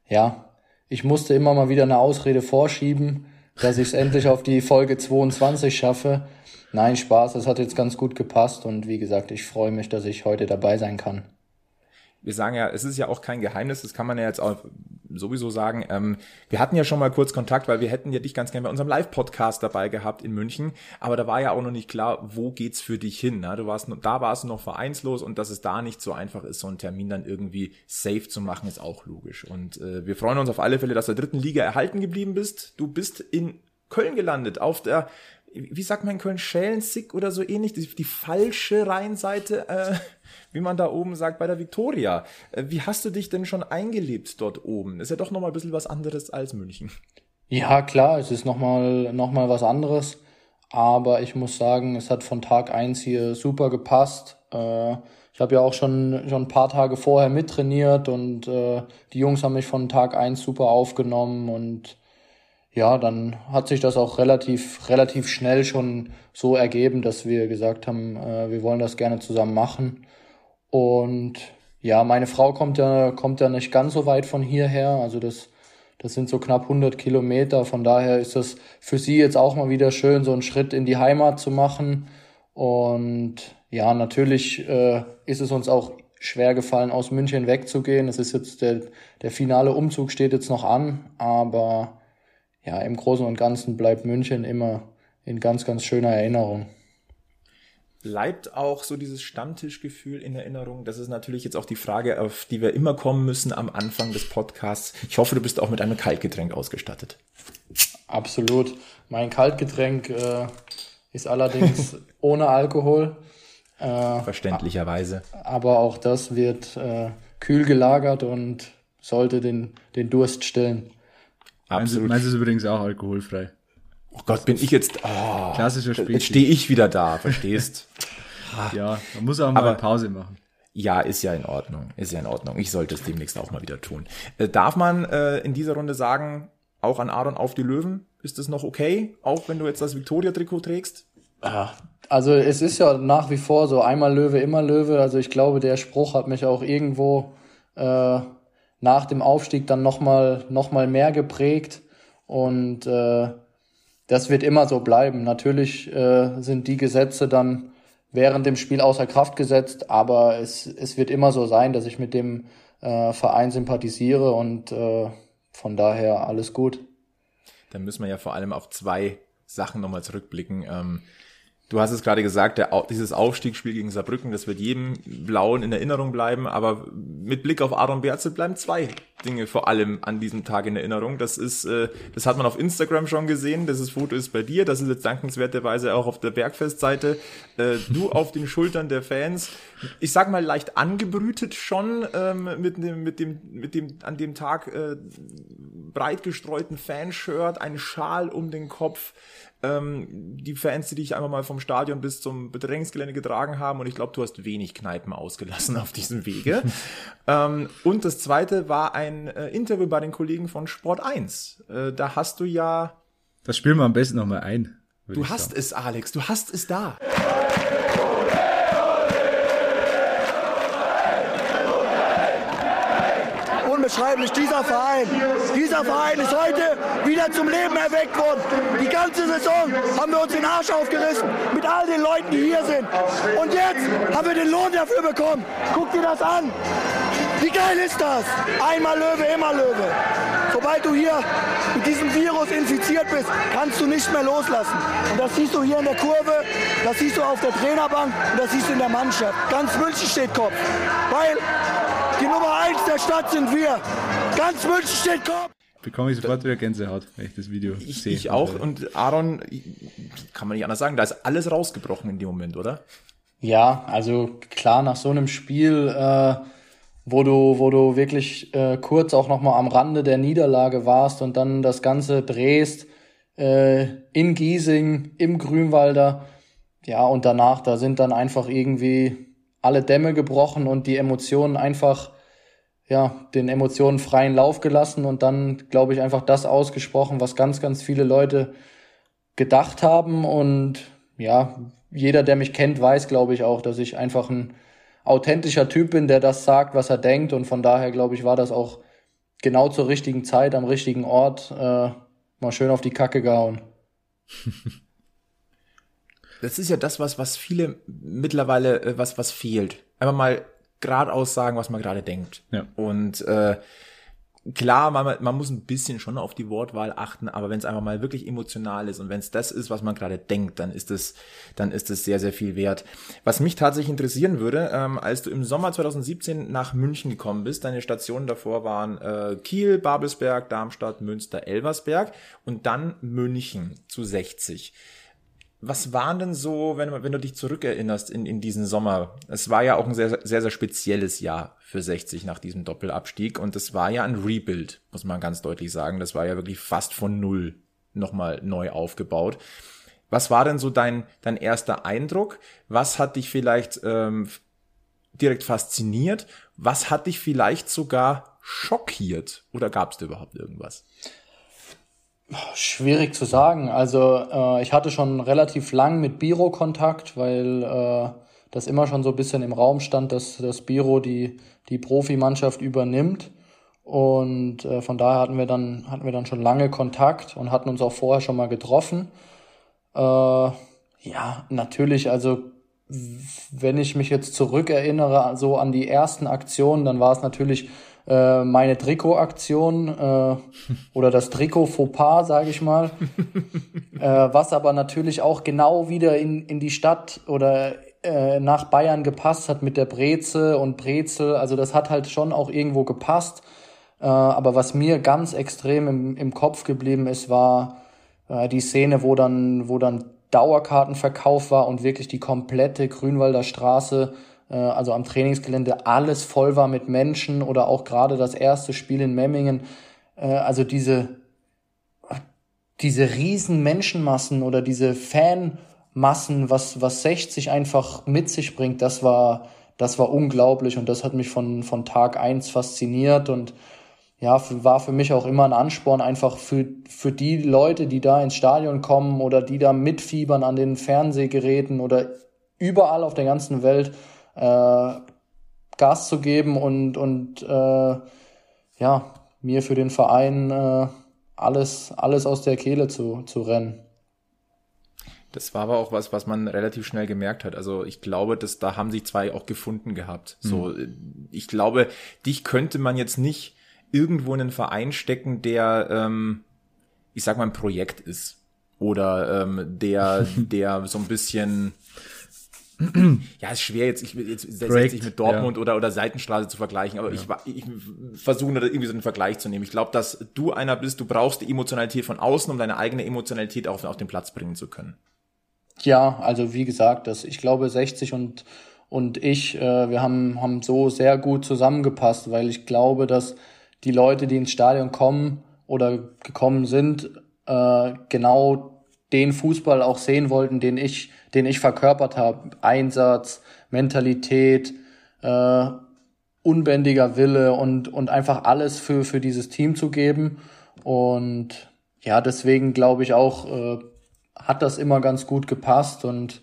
ja, ich musste immer mal wieder eine Ausrede vorschieben, dass ich es endlich auf die Folge 22 schaffe. Nein, Spaß, es hat jetzt ganz gut gepasst und wie gesagt, ich freue mich, dass ich heute dabei sein kann wir sagen ja, es ist ja auch kein Geheimnis, das kann man ja jetzt auch sowieso sagen. Ähm, wir hatten ja schon mal kurz Kontakt, weil wir hätten ja dich ganz gerne bei unserem Live-Podcast dabei gehabt in München, aber da war ja auch noch nicht klar, wo geht's für dich hin. Ne? Du warst, da warst du noch vereinslos und dass es da nicht so einfach ist, so einen Termin dann irgendwie safe zu machen, ist auch logisch. Und äh, wir freuen uns auf alle Fälle, dass du der dritten Liga erhalten geblieben bist. Du bist in Köln gelandet, auf der wie sagt man in Köln, Schälensick oder so ähnlich, die, die falsche Rheinseite, äh, wie man da oben sagt, bei der Victoria. Äh, wie hast du dich denn schon eingelebt dort oben? Ist ja doch nochmal ein bisschen was anderes als München. Ja, klar, es ist nochmal noch mal was anderes. Aber ich muss sagen, es hat von Tag eins hier super gepasst. Äh, ich habe ja auch schon, schon ein paar Tage vorher mittrainiert und äh, die Jungs haben mich von Tag eins super aufgenommen und ja, dann hat sich das auch relativ, relativ schnell schon so ergeben, dass wir gesagt haben, äh, wir wollen das gerne zusammen machen. Und ja, meine Frau kommt ja, kommt ja nicht ganz so weit von hierher. Also das, das sind so knapp 100 Kilometer. Von daher ist das für sie jetzt auch mal wieder schön, so einen Schritt in die Heimat zu machen. Und ja, natürlich äh, ist es uns auch schwer gefallen, aus München wegzugehen. Es ist jetzt der, der finale Umzug steht jetzt noch an, aber ja, im Großen und Ganzen bleibt München immer in ganz, ganz schöner Erinnerung. Bleibt auch so dieses Stammtischgefühl in Erinnerung? Das ist natürlich jetzt auch die Frage, auf die wir immer kommen müssen am Anfang des Podcasts. Ich hoffe, du bist auch mit einem Kaltgetränk ausgestattet. Absolut. Mein Kaltgetränk äh, ist allerdings ohne Alkohol. Äh, Verständlicherweise. Aber auch das wird äh, kühl gelagert und sollte den, den Durst stillen. Absolut. Meins ist übrigens auch alkoholfrei. Oh Gott, bin ich jetzt. Oh, Klassischer Spiel. Jetzt stehe ich wieder da, verstehst? ja, man muss auch mal Aber, Pause machen. Ja, ist ja in Ordnung. Ist ja in Ordnung. Ich sollte es demnächst auch mal wieder tun. Äh, darf man äh, in dieser Runde sagen, auch an Aaron auf die Löwen, ist das noch okay? Auch wenn du jetzt das Victoria-Trikot trägst? Also es ist ja nach wie vor so einmal Löwe, immer Löwe. Also ich glaube, der Spruch hat mich auch irgendwo äh, nach dem Aufstieg dann nochmal noch mal mehr geprägt und äh, das wird immer so bleiben. Natürlich äh, sind die Gesetze dann während dem Spiel außer Kraft gesetzt, aber es, es wird immer so sein, dass ich mit dem äh, Verein sympathisiere und äh, von daher alles gut. Dann müssen wir ja vor allem auf zwei Sachen nochmal zurückblicken. Ähm, Du hast es gerade gesagt, der, dieses Aufstiegsspiel gegen Saarbrücken, das wird jedem Blauen in Erinnerung bleiben, aber mit Blick auf Aaron Berzel bleiben zwei Dinge vor allem an diesem Tag in Erinnerung. Das ist, äh, das hat man auf Instagram schon gesehen, dieses Foto ist bei dir, das ist jetzt dankenswerterweise auch auf der Bergfestseite. Äh, du auf den Schultern der Fans, ich sag mal leicht angebrütet schon ähm, mit dem, mit dem, mit dem an dem Tag äh, breit gestreuten Fanshirt, ein Schal um den Kopf ähm, die Fans, die dich einfach mal vom Stadion bis zum Bedrängungsgelände getragen haben. Und ich glaube, du hast wenig Kneipen ausgelassen auf diesem Wege. ähm, und das zweite war ein äh, Interview bei den Kollegen von Sport 1. Äh, da hast du ja. Das spielen wir am besten nochmal ein. Du hast sagen. es, Alex, du hast es da. Unbeschreiblich. Dieser Verein, dieser Verein ist heute wieder zum Leben erweckt worden. Die ganze Saison haben wir uns den Arsch aufgerissen mit all den Leuten, die hier sind. Und jetzt haben wir den Lohn dafür bekommen. Guck dir das an. Wie geil ist das? Einmal Löwe, immer Löwe. Sobald du hier mit diesem Virus infiziert bist, kannst du nicht mehr loslassen. Und das siehst du hier in der Kurve, das siehst du auf der Trainerbank und das siehst du in der Mannschaft. Ganz München steht Kopf. Weil die Nummer 1 der Stadt sind wir. Ganz München steht Kopf. Bekomme ich sofort wieder Gänsehaut, wenn ich das Video ich, sehe. Ich auch. Und Aaron, kann man nicht anders sagen, da ist alles rausgebrochen in dem Moment, oder? Ja, also klar, nach so einem Spiel äh, wo du, wo du wirklich äh, kurz auch nochmal am Rande der Niederlage warst und dann das Ganze drehst äh, in Giesing, im Grünwalder. Ja, und danach, da sind dann einfach irgendwie alle Dämme gebrochen und die Emotionen einfach, ja, den Emotionen freien Lauf gelassen und dann, glaube ich, einfach das ausgesprochen, was ganz, ganz viele Leute gedacht haben. Und ja, jeder, der mich kennt, weiß, glaube ich, auch, dass ich einfach ein authentischer Typ bin, der das sagt, was er denkt. Und von daher, glaube ich, war das auch genau zur richtigen Zeit, am richtigen Ort, äh, mal schön auf die Kacke gehauen. Das ist ja das, was, was viele mittlerweile, äh, was, was fehlt. Einfach mal geradeaus sagen, was man gerade denkt. Ja. Und äh, klar, man, man muss ein bisschen schon auf die Wortwahl achten, aber wenn es einfach mal wirklich emotional ist und wenn es das ist, was man gerade denkt, dann ist es, dann ist es sehr, sehr viel wert. Was mich tatsächlich interessieren würde, ähm, als du im Sommer 2017 nach München gekommen bist, deine Stationen davor waren äh, Kiel, Babelsberg, Darmstadt, Münster, Elversberg und dann München zu 60 was waren denn so, wenn, wenn du dich zurückerinnerst in, in diesen Sommer? Es war ja auch ein sehr, sehr, sehr spezielles Jahr für 60 nach diesem Doppelabstieg und es war ja ein Rebuild, muss man ganz deutlich sagen. Das war ja wirklich fast von Null nochmal neu aufgebaut. Was war denn so dein, dein erster Eindruck? Was hat dich vielleicht ähm, direkt fasziniert? Was hat dich vielleicht sogar schockiert? Oder gab es da überhaupt irgendwas? Schwierig zu sagen. Also äh, ich hatte schon relativ lang mit Biro Kontakt, weil äh, das immer schon so ein bisschen im Raum stand, dass das Biro die, die Profimannschaft übernimmt. Und äh, von daher hatten wir dann hatten wir dann schon lange Kontakt und hatten uns auch vorher schon mal getroffen. Äh, ja, natürlich, also wenn ich mich jetzt zurückerinnere, so an die ersten Aktionen, dann war es natürlich äh, meine Trikotaktion äh, oder das Trikot Fauxpas, sage ich mal, äh, was aber natürlich auch genau wieder in, in die Stadt oder äh, nach Bayern gepasst hat mit der Breze und Brezel. Also das hat halt schon auch irgendwo gepasst. Äh, aber was mir ganz extrem im, im Kopf geblieben ist, war äh, die Szene, wo dann, wo dann Dauerkartenverkauf war und wirklich die komplette Grünwalder Straße also am Trainingsgelände alles voll war mit Menschen oder auch gerade das erste Spiel in Memmingen. Äh, also diese, diese riesen Menschenmassen oder diese Fanmassen, was, was 60 einfach mit sich bringt, das war, das war unglaublich und das hat mich von, von Tag eins fasziniert und ja, war für mich auch immer ein Ansporn, einfach für, für die Leute, die da ins Stadion kommen oder die da mitfiebern an den Fernsehgeräten oder überall auf der ganzen Welt, äh, Gas zu geben und, und äh, ja, mir für den Verein äh, alles, alles aus der Kehle zu, zu rennen. Das war aber auch was, was man relativ schnell gemerkt hat. Also ich glaube, dass da haben sich zwei auch gefunden gehabt. Mhm. So, ich glaube, dich könnte man jetzt nicht irgendwo in einen Verein stecken, der, ähm, ich sag mal, ein Projekt ist oder ähm, der, der so ein bisschen ja, ist schwer jetzt, ich jetzt setze ich mit Dortmund ja. oder, oder Seitenstraße zu vergleichen, aber ja. ich, ich versuche da irgendwie so einen Vergleich zu nehmen. Ich glaube, dass du einer bist, du brauchst die Emotionalität von außen, um deine eigene Emotionalität auf, auf den Platz bringen zu können. Ja, also wie gesagt, das, ich glaube 60 und, und ich, äh, wir haben, haben so sehr gut zusammengepasst, weil ich glaube, dass die Leute, die ins Stadion kommen oder gekommen sind, äh, genau den Fußball auch sehen wollten, den ich den ich verkörpert habe. Einsatz, Mentalität, äh, unbändiger Wille und, und einfach alles für, für dieses Team zu geben. Und ja, deswegen glaube ich auch, äh, hat das immer ganz gut gepasst und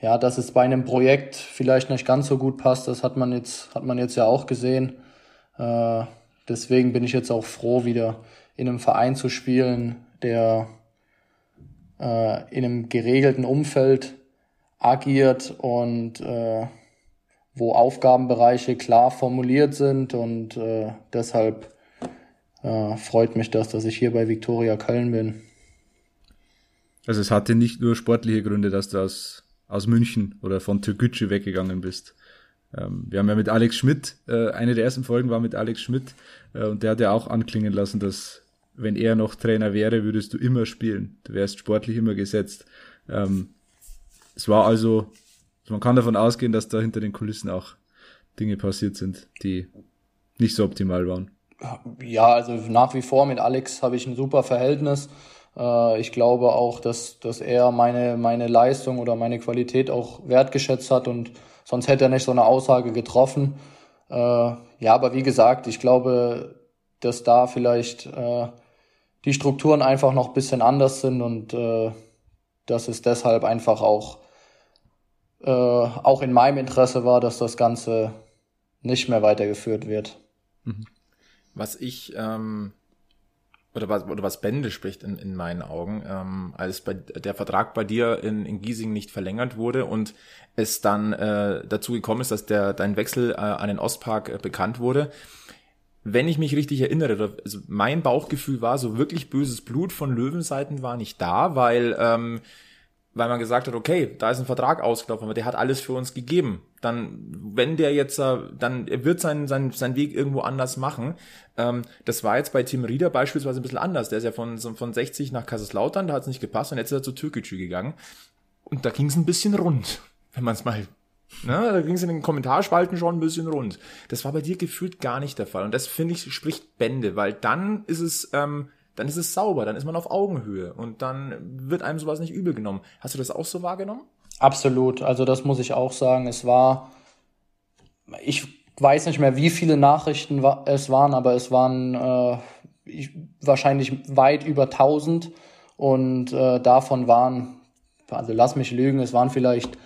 ja, dass es bei einem Projekt vielleicht nicht ganz so gut passt, das hat man jetzt, hat man jetzt ja auch gesehen. Äh, deswegen bin ich jetzt auch froh, wieder in einem Verein zu spielen, der äh, in einem geregelten Umfeld agiert und äh, wo Aufgabenbereiche klar formuliert sind und äh, deshalb äh, freut mich das, dass ich hier bei Viktoria Köln bin. Also es hatte nicht nur sportliche Gründe, dass du aus, aus München oder von Türkgücü weggegangen bist. Ähm, wir haben ja mit Alex Schmidt, äh, eine der ersten Folgen war mit Alex Schmidt äh, und der hat ja auch anklingen lassen, dass wenn er noch Trainer wäre, würdest du immer spielen. Du wärst sportlich immer gesetzt. Ähm, es war also, man kann davon ausgehen, dass da hinter den Kulissen auch Dinge passiert sind, die nicht so optimal waren. Ja, also nach wie vor mit Alex habe ich ein super Verhältnis. Äh, ich glaube auch, dass, dass er meine, meine Leistung oder meine Qualität auch wertgeschätzt hat und sonst hätte er nicht so eine Aussage getroffen. Äh, ja, aber wie gesagt, ich glaube, dass da vielleicht äh, die Strukturen einfach noch ein bisschen anders sind und dass es deshalb einfach auch, auch in meinem Interesse war, dass das Ganze nicht mehr weitergeführt wird. Mhm. Was ich ähm, oder was, oder was Bände spricht in, in meinen Augen, ähm, als bei, der Vertrag bei dir in, in Giesing nicht verlängert wurde und es dann äh, dazu gekommen ist, dass der dein Wechsel äh, an den Ostpark äh, bekannt wurde. Wenn ich mich richtig erinnere, also mein Bauchgefühl war, so wirklich böses Blut von Löwenseiten war nicht da, weil ähm, weil man gesagt hat, okay, da ist ein Vertrag ausgelaufen, aber der hat alles für uns gegeben. Dann, wenn der jetzt, äh, dann er wird seinen sein, sein Weg irgendwo anders machen. Ähm, das war jetzt bei Tim Rieder beispielsweise ein bisschen anders. Der ist ja von, von 60 nach Kaiserslautern, da hat es nicht gepasst und jetzt ist er zu Türkgücü gegangen. Und da ging es ein bisschen rund, wenn man es mal Ne, da ging es in den Kommentarspalten schon ein bisschen rund. Das war bei dir gefühlt gar nicht der Fall. Und das, finde ich, spricht Bände, weil dann ist es ähm, dann ist es sauber, dann ist man auf Augenhöhe und dann wird einem sowas nicht übel genommen. Hast du das auch so wahrgenommen? Absolut, also das muss ich auch sagen. Es war, ich weiß nicht mehr, wie viele Nachrichten es waren, aber es waren äh, ich, wahrscheinlich weit über 1000 und äh, davon waren, also lass mich lügen, es waren vielleicht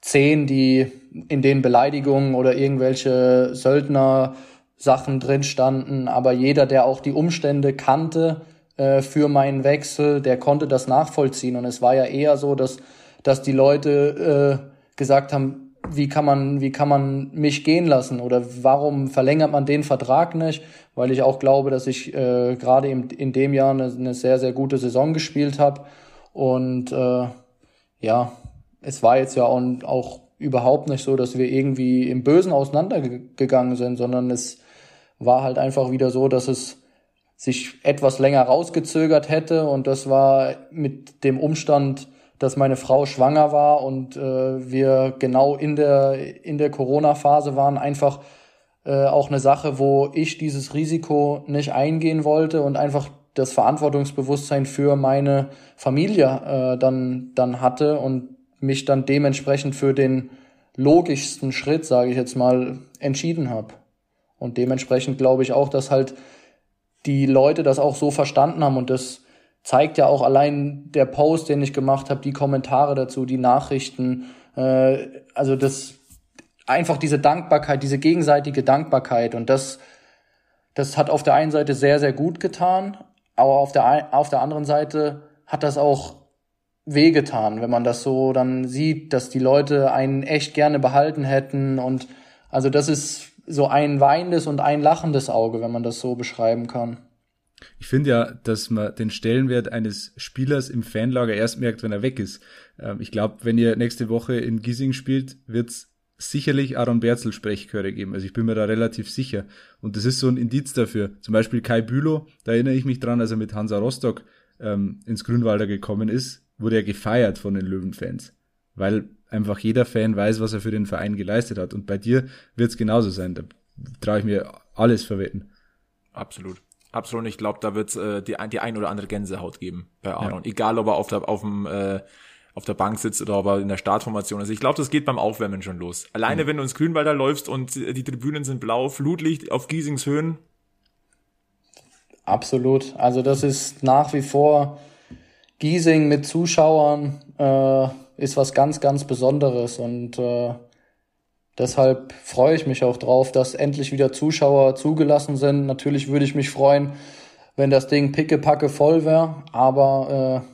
zehn, die in den Beleidigungen oder irgendwelche Söldner Sachen drin standen, aber jeder, der auch die Umstände kannte äh, für meinen Wechsel, der konnte das nachvollziehen. Und es war ja eher so, dass, dass die Leute äh, gesagt haben, wie kann man, wie kann man mich gehen lassen oder warum verlängert man den Vertrag nicht? Weil ich auch glaube, dass ich äh, gerade in, in dem Jahr eine, eine sehr, sehr gute Saison gespielt habe. Und äh, ja, es war jetzt ja auch, überhaupt nicht so, dass wir irgendwie im Bösen auseinandergegangen sind, sondern es war halt einfach wieder so, dass es sich etwas länger rausgezögert hätte. Und das war mit dem Umstand, dass meine Frau schwanger war und äh, wir genau in der in der Corona-Phase waren, einfach äh, auch eine Sache, wo ich dieses Risiko nicht eingehen wollte und einfach das Verantwortungsbewusstsein für meine Familie äh, dann dann hatte. Und mich dann dementsprechend für den logischsten Schritt, sage ich jetzt mal, entschieden habe. Und dementsprechend glaube ich auch, dass halt die Leute das auch so verstanden haben und das zeigt ja auch allein der Post, den ich gemacht habe, die Kommentare dazu, die Nachrichten, äh, also das einfach diese Dankbarkeit, diese gegenseitige Dankbarkeit und das das hat auf der einen Seite sehr sehr gut getan, aber auf der auf der anderen Seite hat das auch wehgetan, wenn man das so dann sieht, dass die Leute einen echt gerne behalten hätten und also das ist so ein weinendes und ein lachendes Auge, wenn man das so beschreiben kann. Ich finde ja, dass man den Stellenwert eines Spielers im Fanlager erst merkt, wenn er weg ist. Ähm, ich glaube, wenn ihr nächste Woche in Giesing spielt, wird's sicherlich Aaron Berzel Sprechchöre geben. Also ich bin mir da relativ sicher. Und das ist so ein Indiz dafür. Zum Beispiel Kai Bülow, da erinnere ich mich dran, als er mit Hansa Rostock ähm, ins Grünwalder gekommen ist, wurde er gefeiert von den Löwenfans. Weil einfach jeder Fan weiß, was er für den Verein geleistet hat. Und bei dir wird es genauso sein. Da traue ich mir alles verwetten. Absolut. Absolut. Ich glaube, da wird es äh, die, die ein oder andere Gänsehaut geben bei Aaron. Ja. Egal, ob er auf der, auf dem, äh, auf der Bank sitzt oder ob er in der Startformation ist. Ich glaube, das geht beim Aufwärmen schon los. Alleine, mhm. wenn du ins Grünwalder läufst und die Tribünen sind blau, Flutlicht auf Giesings Höhen. Absolut. Also das ist nach wie vor Giesing mit Zuschauern. Äh, ist was ganz, ganz Besonderes und äh, deshalb freue ich mich auch drauf, dass endlich wieder Zuschauer zugelassen sind. Natürlich würde ich mich freuen, wenn das Ding pickepacke voll wäre, aber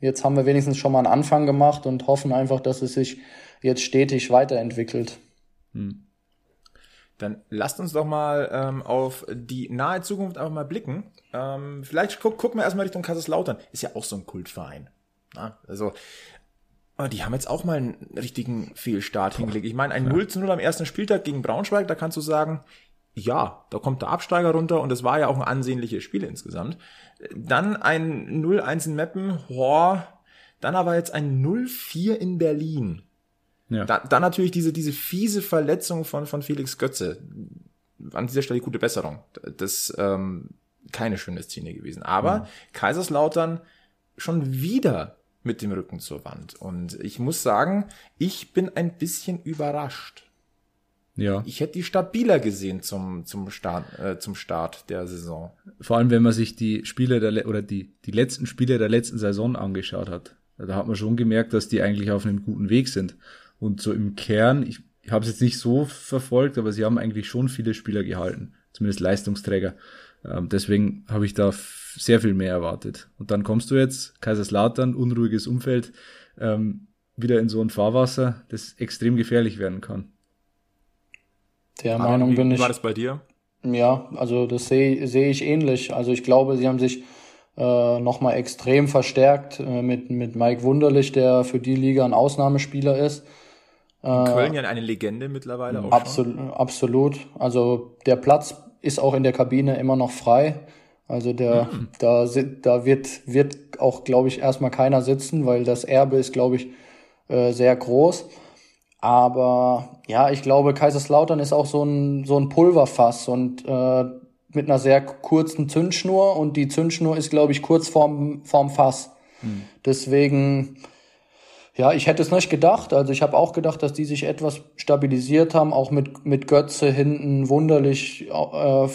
äh, jetzt haben wir wenigstens schon mal einen Anfang gemacht und hoffen einfach, dass es sich jetzt stetig weiterentwickelt. Hm. Dann lasst uns doch mal ähm, auf die nahe Zukunft einfach mal blicken. Ähm, vielleicht guck, gucken wir erstmal Richtung Kaiserslautern. Ist ja auch so ein Kultverein. Na, also aber die haben jetzt auch mal einen richtigen Fehlstart hingelegt. Ich meine, ein ja. 0 zu 0 am ersten Spieltag gegen Braunschweig, da kannst du sagen, ja, da kommt der Absteiger runter und es war ja auch ein ansehnliches Spiel insgesamt. Dann ein 0-1 in Meppen, boah, dann aber jetzt ein 0-4 in Berlin. Ja. Da, dann natürlich diese, diese fiese Verletzung von, von Felix Götze. An dieser Stelle gute Besserung. Das ähm, keine schöne Szene gewesen. Aber mhm. Kaiserslautern schon wieder mit dem Rücken zur Wand. Und ich muss sagen, ich bin ein bisschen überrascht. Ja. Ich hätte die stabiler gesehen zum, zum Start, äh, zum Start der Saison. Vor allem, wenn man sich die Spiele der, oder die, die letzten Spiele der letzten Saison angeschaut hat. Da hat man schon gemerkt, dass die eigentlich auf einem guten Weg sind. Und so im Kern, ich, ich habe es jetzt nicht so verfolgt, aber sie haben eigentlich schon viele Spieler gehalten. Zumindest Leistungsträger. Ähm, deswegen habe ich da sehr viel mehr erwartet. Und dann kommst du jetzt, Kaiserslautern, unruhiges Umfeld, ähm, wieder in so ein Fahrwasser, das extrem gefährlich werden kann. Der Aber Meinung bin ich. War das bei dir? Ja, also das sehe seh ich ähnlich. Also ich glaube, sie haben sich äh, nochmal extrem verstärkt äh, mit, mit Mike Wunderlich, der für die Liga ein Ausnahmespieler ist. In Köln ja eine Legende mittlerweile auch. Absolut, schon. absolut. Also der Platz ist auch in der Kabine immer noch frei. Also der, mhm. da, da wird, wird auch, glaube ich, erstmal keiner sitzen, weil das Erbe ist, glaube ich, äh, sehr groß. Aber ja, ich glaube, Kaiserslautern ist auch so ein, so ein Pulverfass und äh, mit einer sehr kurzen Zündschnur und die Zündschnur ist, glaube ich, kurz vorm, vorm Fass. Mhm. Deswegen, ja, ich hätte es nicht gedacht. Also ich habe auch gedacht, dass die sich etwas stabilisiert haben, auch mit, mit Götze hinten wunderlich äh,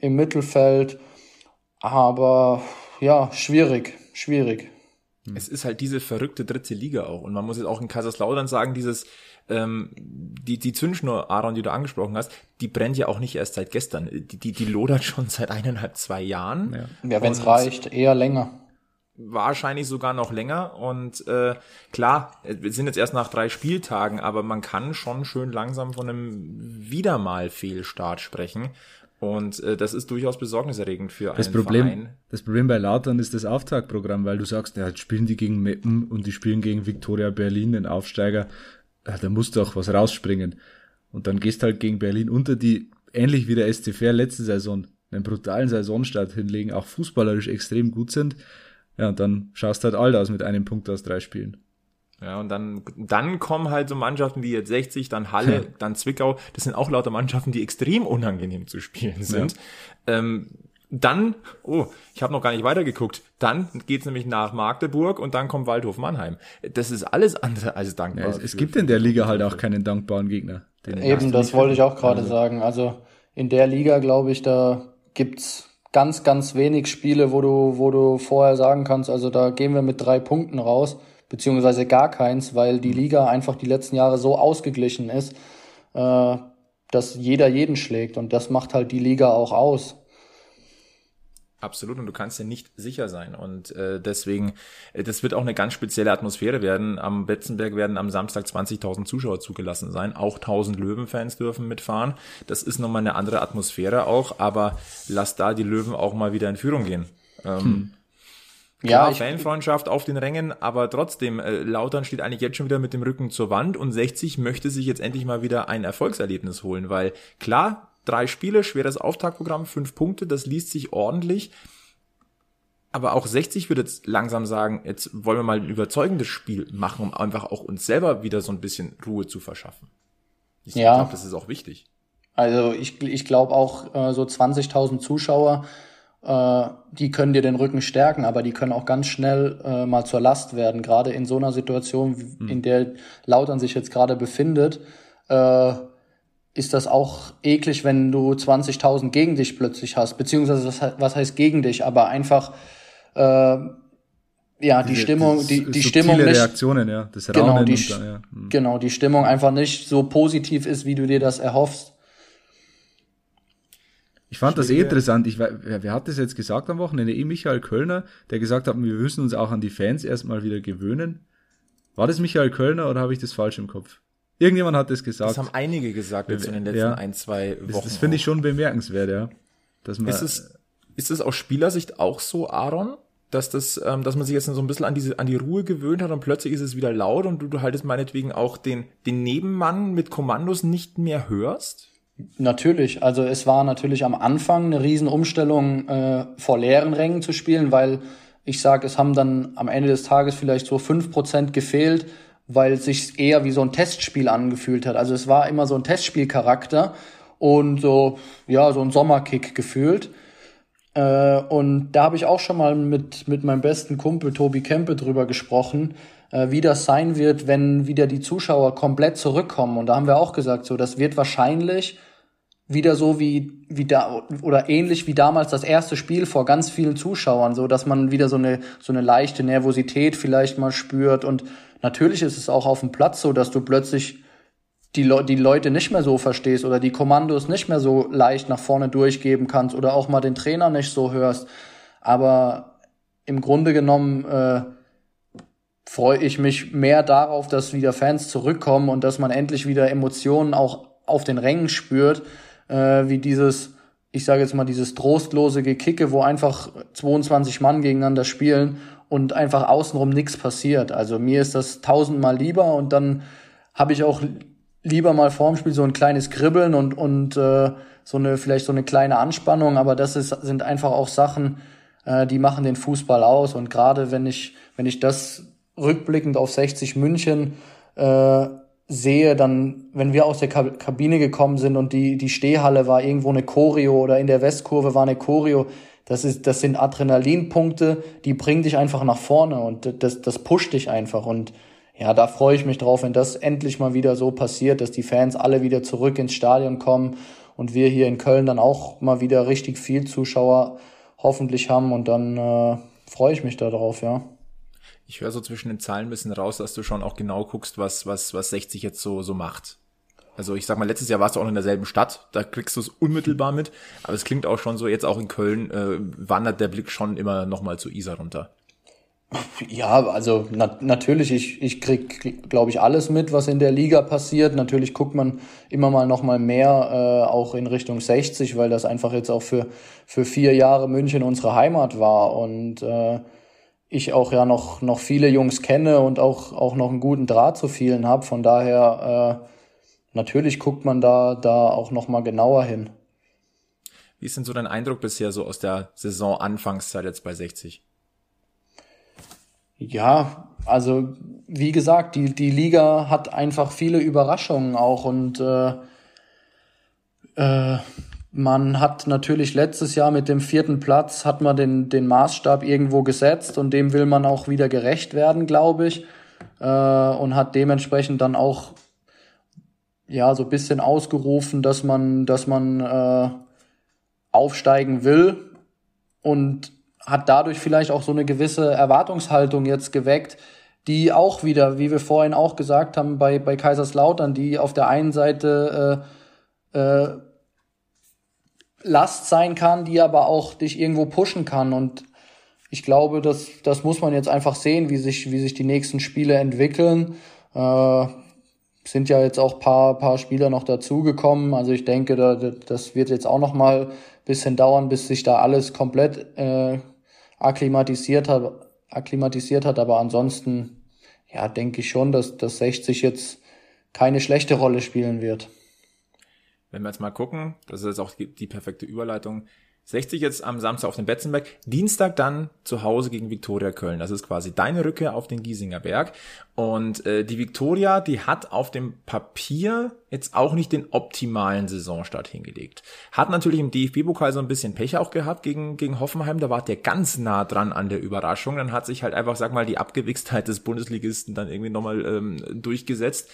im Mittelfeld. Aber ja, schwierig, schwierig. Es ist halt diese verrückte dritte Liga auch. Und man muss jetzt auch in Kaiserslautern sagen, dieses ähm, die, die Zündschnur, Aaron, die du angesprochen hast, die brennt ja auch nicht erst seit gestern. Die, die, die lodert schon seit eineinhalb, zwei Jahren. Ja, ja wenn es reicht, eher länger. Wahrscheinlich sogar noch länger. Und äh, klar, wir sind jetzt erst nach drei Spieltagen, aber man kann schon schön langsam von einem wieder mal Fehlstart sprechen. Und äh, das ist durchaus besorgniserregend für das einen Problem, Verein. Das Problem bei Lautern ist das Auftaktprogramm, weil du sagst, ja, jetzt spielen die gegen Meppen und die spielen gegen Viktoria Berlin, den Aufsteiger da muss doch was rausspringen. Und dann gehst halt gegen Berlin unter, die ähnlich wie der SCFR letzte Saison einen brutalen Saisonstart hinlegen, auch fußballerisch extrem gut sind. Ja, und dann schaust halt alt aus mit einem Punkt aus drei Spielen. Ja, und dann, dann kommen halt so Mannschaften wie jetzt 60, dann Halle, ja. dann Zwickau. Das sind auch lauter Mannschaften, die extrem unangenehm zu spielen sind. Ja. Ähm, dann, oh, ich habe noch gar nicht weitergeguckt. Dann geht's nämlich nach Magdeburg und dann kommt Waldhof Mannheim. Das ist alles andere als dankbar. Ja, es, es gibt in der Liga halt auch keinen dankbaren Gegner. Eben, das wollte ich auch gerade also. sagen. Also in der Liga, glaube ich, da gibt's ganz, ganz wenig Spiele, wo du, wo du vorher sagen kannst, also da gehen wir mit drei Punkten raus, beziehungsweise gar keins, weil die Liga einfach die letzten Jahre so ausgeglichen ist, äh, dass jeder jeden schlägt und das macht halt die Liga auch aus. Absolut, und du kannst ja nicht sicher sein. Und äh, deswegen, äh, das wird auch eine ganz spezielle Atmosphäre werden. Am Betzenberg werden am Samstag 20.000 Zuschauer zugelassen sein. Auch 1.000 Löwenfans dürfen mitfahren. Das ist nochmal eine andere Atmosphäre auch, aber lass da die Löwen auch mal wieder in Führung gehen. Ähm, hm. Ja, Klar, Fanfreundschaft auf den Rängen, aber trotzdem, äh, Lautern steht eigentlich jetzt schon wieder mit dem Rücken zur Wand und 60 möchte sich jetzt endlich mal wieder ein Erfolgserlebnis holen, weil klar, Drei Spiele, schweres Auftaktprogramm, fünf Punkte, das liest sich ordentlich. Aber auch 60 würde jetzt langsam sagen, jetzt wollen wir mal ein überzeugendes Spiel machen, um einfach auch uns selber wieder so ein bisschen Ruhe zu verschaffen. Ich ja. glaube, das ist auch wichtig. Also ich, ich glaube auch äh, so 20.000 Zuschauer, äh, die können dir den Rücken stärken, aber die können auch ganz schnell äh, mal zur Last werden. Gerade in so einer Situation, hm. in der Lautern sich jetzt gerade befindet, äh, ist das auch eklig, wenn du 20.000 gegen dich plötzlich hast, beziehungsweise was, was heißt gegen dich, aber einfach äh, ja die, die Stimmung, die, die Stimmung nicht, Reaktionen, ja, das genau die, dann, ja. Hm. genau die Stimmung einfach nicht so positiv ist, wie du dir das erhoffst. Ich fand das eh interessant. Ich, wer, wer hat das jetzt gesagt am Wochenende? Eh Michael Kölner, der gesagt hat, wir müssen uns auch an die Fans erstmal wieder gewöhnen. War das Michael Kölner oder habe ich das falsch im Kopf? Irgendjemand hat das gesagt. Das haben einige gesagt jetzt in den letzten ja, ein, zwei Wochen. Das, das finde ich schon bemerkenswert, ja. Dass man, ist, es, ist es aus Spielersicht auch so, Aaron? Dass, das, ähm, dass man sich jetzt so ein bisschen an, diese, an die Ruhe gewöhnt hat und plötzlich ist es wieder laut und du, du haltest meinetwegen auch den, den Nebenmann mit Kommandos nicht mehr hörst? Natürlich, also es war natürlich am Anfang eine Riesenumstellung, äh, vor leeren Rängen zu spielen, weil ich sage, es haben dann am Ende des Tages vielleicht so fünf Prozent gefehlt, weil es sich eher wie so ein Testspiel angefühlt hat. Also es war immer so ein Testspielcharakter und so, ja, so ein Sommerkick gefühlt. Äh, und da habe ich auch schon mal mit, mit meinem besten Kumpel Tobi Kempe drüber gesprochen, äh, wie das sein wird, wenn wieder die Zuschauer komplett zurückkommen. Und da haben wir auch gesagt, so, das wird wahrscheinlich wieder so wie, wie da, oder ähnlich wie damals das erste Spiel vor ganz vielen Zuschauern, so dass man wieder so eine, so eine leichte Nervosität vielleicht mal spürt. Und natürlich ist es auch auf dem Platz so, dass du plötzlich die, Le die Leute nicht mehr so verstehst oder die Kommandos nicht mehr so leicht nach vorne durchgeben kannst oder auch mal den Trainer nicht so hörst. Aber im Grunde genommen äh, freue ich mich mehr darauf, dass wieder Fans zurückkommen und dass man endlich wieder Emotionen auch auf den Rängen spürt, äh, wie dieses, ich sage jetzt mal, dieses trostlose Gekicke, wo einfach 22 Mann gegeneinander spielen und einfach außenrum nichts passiert. Also mir ist das tausendmal lieber und dann habe ich auch lieber mal vorm Spiel so ein kleines Kribbeln und, und äh, so eine, vielleicht so eine kleine Anspannung, aber das ist, sind einfach auch Sachen, äh, die machen den Fußball aus. Und gerade wenn ich, wenn ich das rückblickend auf 60 München äh, sehe, dann, wenn wir aus der Kabine gekommen sind und die, die Stehhalle war irgendwo eine Choreo oder in der Westkurve war eine Choreo, das ist, das sind Adrenalinpunkte, die bringen dich einfach nach vorne und das, das pusht dich einfach und ja, da freue ich mich drauf, wenn das endlich mal wieder so passiert, dass die Fans alle wieder zurück ins Stadion kommen und wir hier in Köln dann auch mal wieder richtig viel Zuschauer hoffentlich haben und dann äh, freue ich mich darauf, ja. Ich höre so zwischen den Zahlen ein bisschen raus, dass du schon auch genau guckst, was, was, was 60 jetzt so, so macht. Also ich sag mal, letztes Jahr warst du auch in derselben Stadt, da kriegst du es unmittelbar mit, aber es klingt auch schon so, jetzt auch in Köln äh, wandert der Blick schon immer nochmal zu Isar runter. Ja, also na natürlich, ich, ich krieg, glaube ich, alles mit, was in der Liga passiert. Natürlich guckt man immer mal noch mal mehr, äh, auch in Richtung 60, weil das einfach jetzt auch für, für vier Jahre München unsere Heimat war und äh, ich auch ja noch, noch viele Jungs kenne und auch, auch noch einen guten Draht zu vielen habe. Von daher, äh, natürlich guckt man da, da auch noch mal genauer hin. Wie ist denn so dein Eindruck bisher so aus der Saison Anfangszeit jetzt bei 60? Ja, also wie gesagt, die, die Liga hat einfach viele Überraschungen auch und äh, äh, man hat natürlich letztes Jahr mit dem vierten Platz hat man den, den Maßstab irgendwo gesetzt und dem will man auch wieder gerecht werden, glaube ich. Äh, und hat dementsprechend dann auch ja so bisschen ausgerufen, dass man, dass man äh, aufsteigen will. Und hat dadurch vielleicht auch so eine gewisse Erwartungshaltung jetzt geweckt, die auch wieder, wie wir vorhin auch gesagt haben, bei, bei Kaiserslautern, die auf der einen Seite äh, äh, Last sein kann, die aber auch dich irgendwo pushen kann. Und ich glaube, das, das muss man jetzt einfach sehen, wie sich, wie sich die nächsten Spiele entwickeln. Äh, sind ja jetzt auch paar, paar Spieler noch dazugekommen. Also ich denke, da, das wird jetzt auch noch mal bisschen dauern, bis sich da alles komplett äh, akklimatisiert hat, akklimatisiert hat. Aber ansonsten, ja, denke ich schon, dass, dass 60 jetzt keine schlechte Rolle spielen wird. Wenn wir jetzt mal gucken, das ist jetzt auch die, die perfekte Überleitung. 60 jetzt am Samstag auf dem Betzenberg, Dienstag dann zu Hause gegen Viktoria Köln. Das ist quasi deine Rückkehr auf den Giesinger Berg. Und äh, die Viktoria, die hat auf dem Papier jetzt auch nicht den optimalen Saisonstart hingelegt. Hat natürlich im DFB-Pokal so ein bisschen Pech auch gehabt gegen, gegen Hoffenheim. Da war der ganz nah dran an der Überraschung. Dann hat sich halt einfach, sag mal, die Abgewichstheit des Bundesligisten dann irgendwie nochmal ähm, durchgesetzt.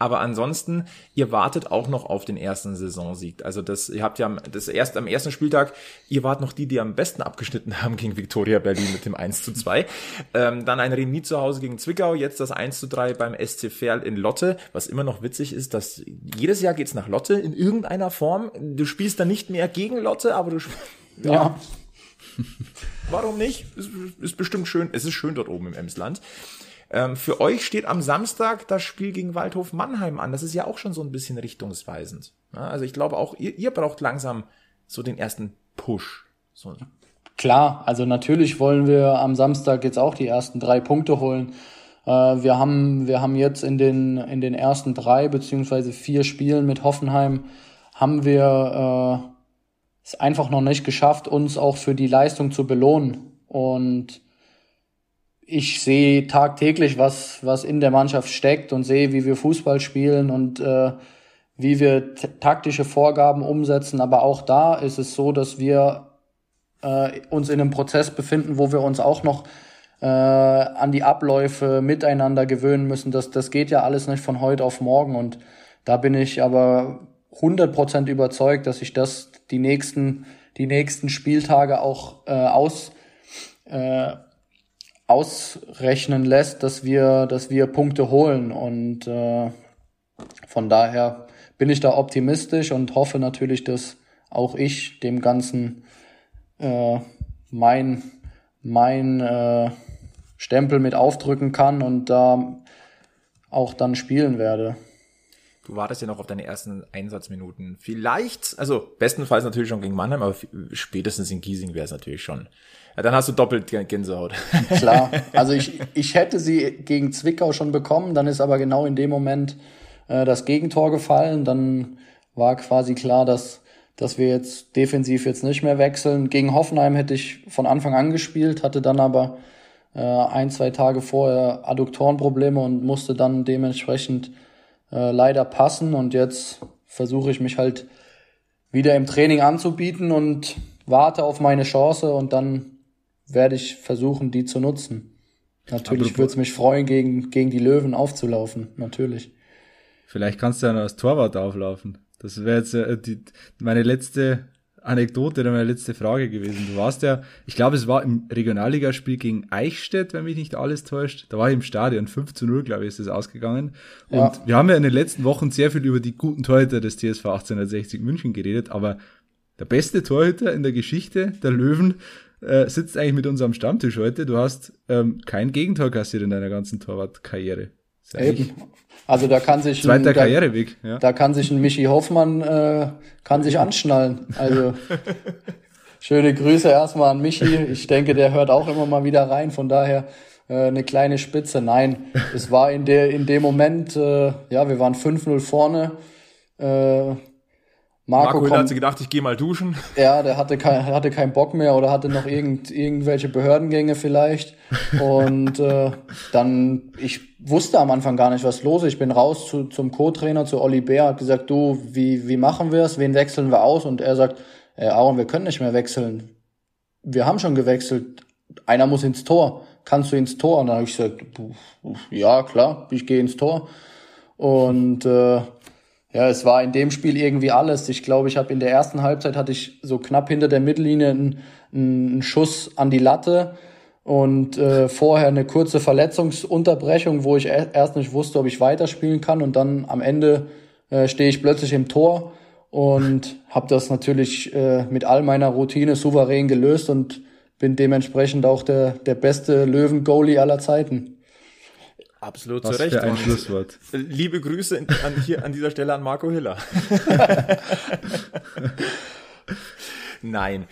Aber ansonsten, ihr wartet auch noch auf den ersten Saisonsieg. Also das, ihr habt ja das erst am ersten Spieltag, ihr wart noch die, die am besten abgeschnitten haben gegen Viktoria Berlin mit dem 1 zu 2. Ähm, dann ein Remis zu Hause gegen Zwickau, jetzt das 1 zu 3 beim SC Verl in Lotte. Was immer noch witzig ist, dass jedes Jahr geht's nach Lotte in irgendeiner Form. Du spielst dann nicht mehr gegen Lotte, aber du ja. ja. Warum nicht? Ist, ist bestimmt schön. Es ist schön dort oben im Emsland. Ähm, für euch steht am Samstag das Spiel gegen Waldhof Mannheim an. Das ist ja auch schon so ein bisschen richtungsweisend. Ja, also ich glaube auch, ihr, ihr braucht langsam so den ersten Push. So. Klar, also natürlich wollen wir am Samstag jetzt auch die ersten drei Punkte holen. Äh, wir haben, wir haben jetzt in den, in den ersten drei beziehungsweise vier Spielen mit Hoffenheim haben wir äh, es einfach noch nicht geschafft, uns auch für die Leistung zu belohnen. Und ich sehe tagtäglich, was, was in der Mannschaft steckt und sehe, wie wir Fußball spielen und äh, wie wir taktische Vorgaben umsetzen. Aber auch da ist es so, dass wir äh, uns in einem Prozess befinden, wo wir uns auch noch äh, an die Abläufe miteinander gewöhnen müssen. Das, das geht ja alles nicht von heute auf morgen. Und da bin ich aber 100% überzeugt, dass sich das die nächsten, die nächsten Spieltage auch äh, aus, äh, ausrechnen lässt, dass wir, dass wir Punkte holen. Und äh, von daher bin ich da optimistisch und hoffe natürlich, dass auch ich dem Ganzen äh, mein, mein äh, Stempel mit aufdrücken kann und da auch dann spielen werde. Du wartest ja noch auf deine ersten Einsatzminuten. Vielleicht, also bestenfalls natürlich schon gegen Mannheim, aber spätestens in Giesing wäre es natürlich schon. Ja, dann hast du doppelt Gänsehaut. Klar, also ich, ich hätte sie gegen Zwickau schon bekommen, dann ist aber genau in dem Moment äh, das Gegentor gefallen. Dann war quasi klar, dass, dass wir jetzt defensiv jetzt nicht mehr wechseln. Gegen Hoffenheim hätte ich von Anfang an gespielt, hatte dann aber äh, ein, zwei Tage vorher Adduktorenprobleme und musste dann dementsprechend äh, leider passen und jetzt versuche ich mich halt wieder im Training anzubieten und warte auf meine Chance und dann werde ich versuchen, die zu nutzen. Natürlich würde es mich freuen, gegen, gegen die Löwen aufzulaufen, natürlich. Vielleicht kannst du ja noch als Torwart auflaufen. Das wäre jetzt äh, die, meine letzte Anekdote oder meine letzte Frage gewesen. Du warst ja, ich glaube, es war im Regionalligaspiel gegen Eichstätt, wenn mich nicht alles täuscht. Da war ich im Stadion, 5 zu 0, glaube ich, ist es ausgegangen. Und ja. wir haben ja in den letzten Wochen sehr viel über die guten Torhüter des TSV 1860 München geredet, aber der beste Torhüter in der Geschichte der Löwen äh, sitzt eigentlich mit unserem Stammtisch heute. Du hast ähm, kein Gegentor kassiert in deiner ganzen Torwartkarriere. Eben. Also da kann sich zweiter ein, Karriereweg. Ja. Da kann sich ein Michi Hoffmann äh, kann sich anschnallen. Also schöne Grüße erstmal an Michi. Ich denke, der hört auch immer mal wieder rein. Von daher äh, eine kleine Spitze. Nein, es war in der in dem Moment. Äh, ja, wir waren 5-0 vorne. Äh, Marco, Marco hat sich gedacht, ich gehe mal duschen. Ja, der hatte, kein, hatte keinen Bock mehr oder hatte noch irgend, irgendwelche Behördengänge vielleicht. Und äh, dann, ich wusste am Anfang gar nicht, was los ist. Ich bin raus zu, zum Co-Trainer, zu Olli Bär, hab gesagt, du, wie, wie machen wir es? Wen wechseln wir aus? Und er sagt, äh, Aaron, wir können nicht mehr wechseln. Wir haben schon gewechselt. Einer muss ins Tor. Kannst du ins Tor? Und dann habe ich gesagt, ja, klar, ich gehe ins Tor. Und äh, ja, es war in dem Spiel irgendwie alles. Ich glaube, ich habe in der ersten Halbzeit hatte ich so knapp hinter der Mittellinie einen, einen Schuss an die Latte und äh, vorher eine kurze Verletzungsunterbrechung, wo ich erst nicht wusste, ob ich weiterspielen kann und dann am Ende äh, stehe ich plötzlich im Tor und habe das natürlich äh, mit all meiner Routine souverän gelöst und bin dementsprechend auch der der beste Löwen-Goalie aller Zeiten. Absolut Was zu Recht. Für ein Schlusswort. Liebe Grüße an, hier an dieser Stelle an Marco Hiller. Nein.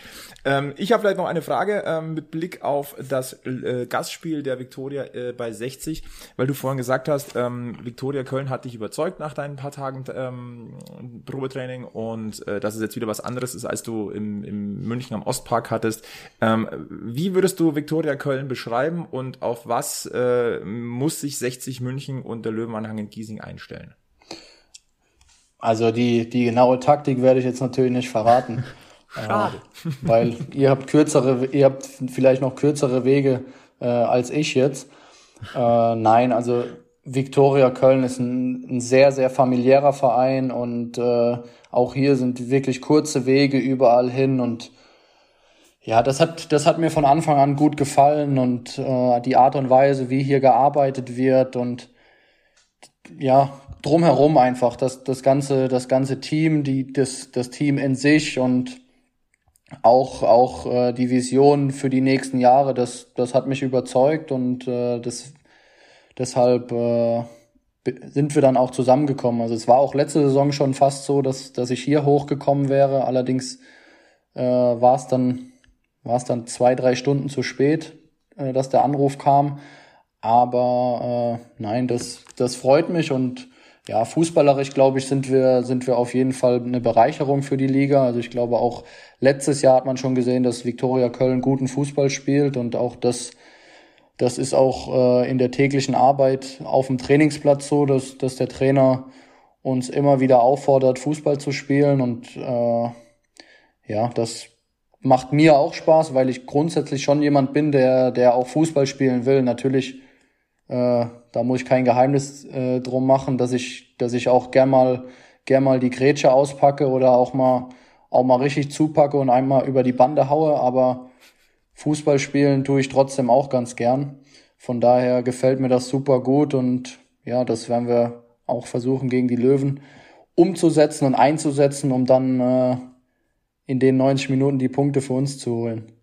Ähm, ich habe vielleicht noch eine Frage ähm, mit Blick auf das äh, Gastspiel der Viktoria äh, bei 60, weil du vorhin gesagt hast, ähm, Viktoria Köln hat dich überzeugt nach deinen paar Tagen ähm, Probetraining und äh, dass es jetzt wieder was anderes ist, als du im, im München am Ostpark hattest. Ähm, wie würdest du Viktoria Köln beschreiben und auf was äh, muss sich 60 München und der Löwenanhang in Giesing einstellen? Also die, die genaue Taktik werde ich jetzt natürlich nicht verraten. Schade. Äh, weil ihr habt kürzere, ihr habt vielleicht noch kürzere Wege äh, als ich jetzt. Äh, nein, also Viktoria Köln ist ein, ein, sehr, sehr familiärer Verein und äh, auch hier sind wirklich kurze Wege überall hin und ja, das hat, das hat mir von Anfang an gut gefallen und äh, die Art und Weise, wie hier gearbeitet wird und ja, drumherum einfach, das, das ganze, das ganze Team, die, das, das Team in sich und auch auch äh, die Vision für die nächsten Jahre, das das hat mich überzeugt und äh, das deshalb äh, sind wir dann auch zusammengekommen. Also es war auch letzte Saison schon fast so, dass dass ich hier hochgekommen wäre. Allerdings äh, war es dann dann zwei drei Stunden zu spät, äh, dass der Anruf kam. Aber äh, nein, das das freut mich und ja, fußballerisch glaube ich, sind wir, sind wir auf jeden Fall eine Bereicherung für die Liga. Also ich glaube auch letztes Jahr hat man schon gesehen, dass Viktoria Köln guten Fußball spielt und auch das, das ist auch äh, in der täglichen Arbeit auf dem Trainingsplatz so, dass, dass der Trainer uns immer wieder auffordert, Fußball zu spielen. Und äh, ja, das macht mir auch Spaß, weil ich grundsätzlich schon jemand bin, der, der auch Fußball spielen will. Natürlich, äh, da muss ich kein Geheimnis äh, drum machen, dass ich, dass ich auch gern mal, gern mal die Grätsche auspacke oder auch mal, auch mal richtig zupacke und einmal über die Bande haue. Aber Fußball spielen tue ich trotzdem auch ganz gern. Von daher gefällt mir das super gut und ja, das werden wir auch versuchen gegen die Löwen umzusetzen und einzusetzen, um dann äh, in den 90 Minuten die Punkte für uns zu holen.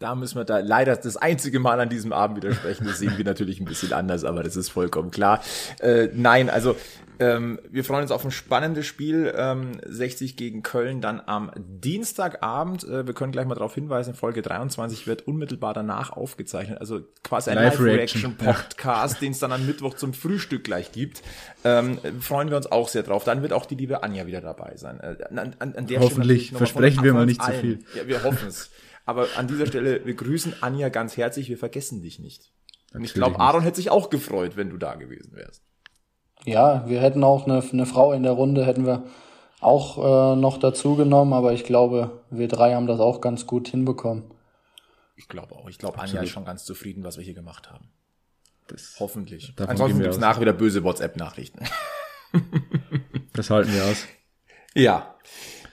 Da müssen wir da leider das einzige Mal an diesem Abend widersprechen. Das sehen wir natürlich ein bisschen anders, aber das ist vollkommen klar. Äh, nein, also ähm, wir freuen uns auf ein spannendes Spiel. Ähm, 60 gegen Köln dann am Dienstagabend. Äh, wir können gleich mal darauf hinweisen, Folge 23 wird unmittelbar danach aufgezeichnet. Also quasi ein Live-Reaction-Podcast, ja. den es dann am Mittwoch zum Frühstück gleich gibt. Ähm, freuen wir uns auch sehr drauf. Dann wird auch die liebe Anja wieder dabei sein. Äh, an, an, an Hoffentlich, versprechen wir mal nicht zu viel. Ja, wir hoffen es. Aber an dieser Stelle, wir grüßen Anja ganz herzlich, wir vergessen dich nicht. Und ich glaube, Aaron hätte sich auch gefreut, wenn du da gewesen wärst. Ja, wir hätten auch eine, eine Frau in der Runde, hätten wir auch äh, noch dazu genommen, aber ich glaube, wir drei haben das auch ganz gut hinbekommen. Ich glaube auch. Ich glaube, Anja ist schon ganz zufrieden, was wir hier gemacht haben. Das Hoffentlich. Ansonsten gibt's nachher wieder böse WhatsApp-Nachrichten. das halten wir aus. Ja.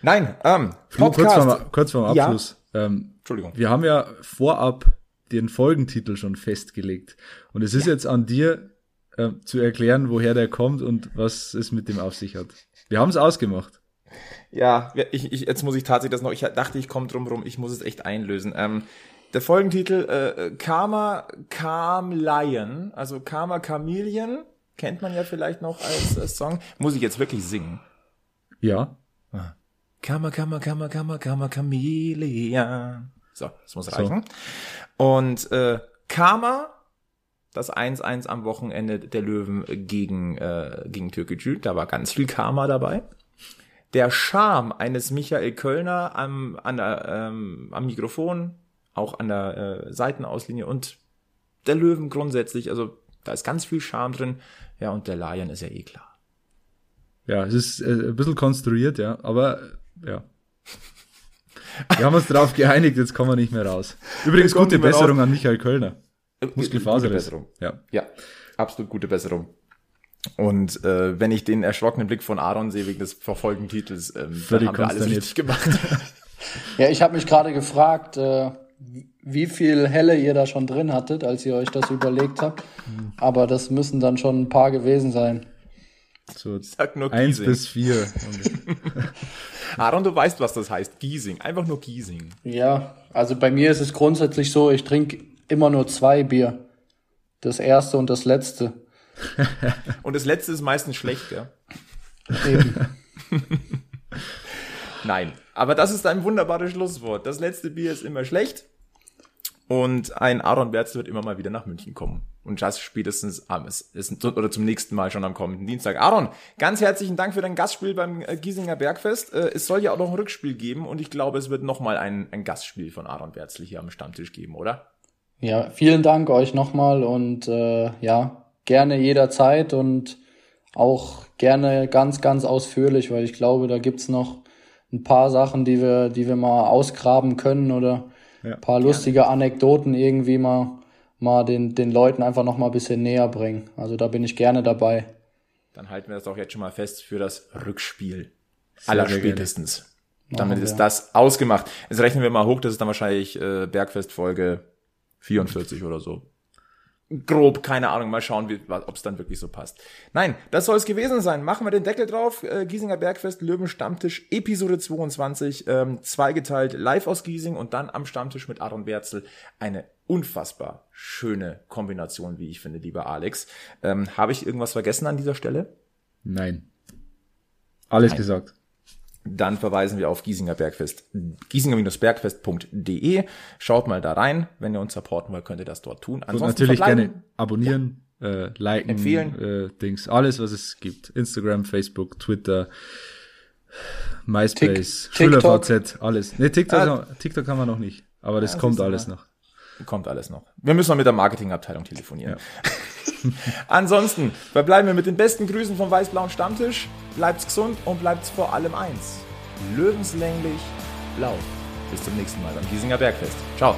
Nein, ähm, Podcast. Kurz vorm, kurz vorm Abschluss. Ja. Ähm, Entschuldigung. Wir haben ja vorab den Folgentitel schon festgelegt. Und es ist ja. jetzt an dir äh, zu erklären, woher der kommt und was es mit dem auf sich hat. Wir haben es ausgemacht. Ja, ich, ich, jetzt muss ich tatsächlich das noch, ich dachte, ich komme drum rum, ich muss es echt einlösen. Ähm, der Folgentitel, äh, Karma Calm Lion, also Karma Chameleon, kennt man ja vielleicht noch als äh, Song. Muss ich jetzt wirklich singen? Ja. Ah. Karma, Karma, Karma, Karma, Karma, Chameleon. So, das muss reichen. So. Und äh, Karma, das 1-1 am Wochenende der Löwen gegen, äh, gegen Türkgücü, da war ganz viel Karma dabei. Der Charme eines Michael Kölner am, an der, ähm, am Mikrofon, auch an der äh, Seitenauslinie und der Löwen grundsätzlich, also da ist ganz viel Charme drin. Ja, und der Lion ist ja eh klar. Ja, es ist äh, ein bisschen konstruiert, ja, aber ja. Wir haben uns darauf geeinigt, jetzt kommen wir nicht mehr raus. Übrigens gute Besserung an Michael Kölner. Äh, Muskelfaser. Besserung. Ja. ja, absolut gute Besserung. Und äh, wenn ich den erschrockenen Blick von Aaron sehe wegen des verfolgenden Titels, ähm, dann haben wir alles richtig gemacht. ja, ich habe mich gerade gefragt, äh, wie viel Helle ihr da schon drin hattet, als ihr euch das überlegt habt. Aber das müssen dann schon ein paar gewesen sein. So Sag nur eins bis vier. Aaron, du weißt, was das heißt. Giesing. Einfach nur Giesing. Ja, also bei mir ist es grundsätzlich so, ich trinke immer nur zwei Bier. Das erste und das letzte. und das letzte ist meistens schlecht, ja? Eben. Nein, aber das ist ein wunderbares Schlusswort. Das letzte Bier ist immer schlecht. Und ein Aaron Berz wird immer mal wieder nach München kommen. Und das spätestens am, ist, oder zum nächsten Mal schon am kommenden Dienstag. Aaron, ganz herzlichen Dank für dein Gastspiel beim äh, Giesinger Bergfest. Äh, es soll ja auch noch ein Rückspiel geben und ich glaube, es wird nochmal ein, ein Gastspiel von Aaron Berzli hier am Stammtisch geben, oder? Ja, vielen Dank euch nochmal und äh, ja, gerne jederzeit und auch gerne ganz, ganz ausführlich, weil ich glaube, da gibt's noch ein paar Sachen, die wir, die wir mal ausgraben können oder ja, ein paar lustige gerne. Anekdoten irgendwie mal, mal den, den Leuten einfach noch mal ein bisschen näher bringen. Also da bin ich gerne dabei. Dann halten wir das auch jetzt schon mal fest für das Rückspiel. Allerspätestens. Damit ist das ausgemacht. Jetzt rechnen wir mal hoch, das ist dann wahrscheinlich äh, Bergfest-Folge 44 oder so grob, keine Ahnung, mal schauen, ob es dann wirklich so passt. Nein, das soll es gewesen sein. Machen wir den Deckel drauf. Äh, Giesinger Bergfest, Löwen Stammtisch, Episode 22, ähm, zweigeteilt live aus Giesing und dann am Stammtisch mit Aaron Berzel. Eine unfassbar schöne Kombination, wie ich finde, lieber Alex. Ähm, Habe ich irgendwas vergessen an dieser Stelle? Nein. Alles Nein. gesagt dann verweisen wir auf Giesinger Bergfest, giesinger-bergfest.de. Schaut mal da rein. Wenn ihr uns supporten wollt, könnt ihr das dort tun. Ansonsten Und natürlich gerne abonnieren, ja. äh, liken, empfehlen. Äh, Dings, alles, was es gibt. Instagram, Facebook, Twitter, MySpace, SchülerVZ, alles. Ne, TikTok, ah, TikTok haben wir noch nicht. Aber das ja, kommt alles noch. Kommt alles noch. Wir müssen noch mit der Marketingabteilung telefonieren. Ja. Ansonsten verbleiben wir mit den besten Grüßen vom weiß-blauen Stammtisch. Bleibt's gesund und bleibt's vor allem eins. Löwenslänglich blau. Bis zum nächsten Mal beim Giesinger Bergfest. Ciao.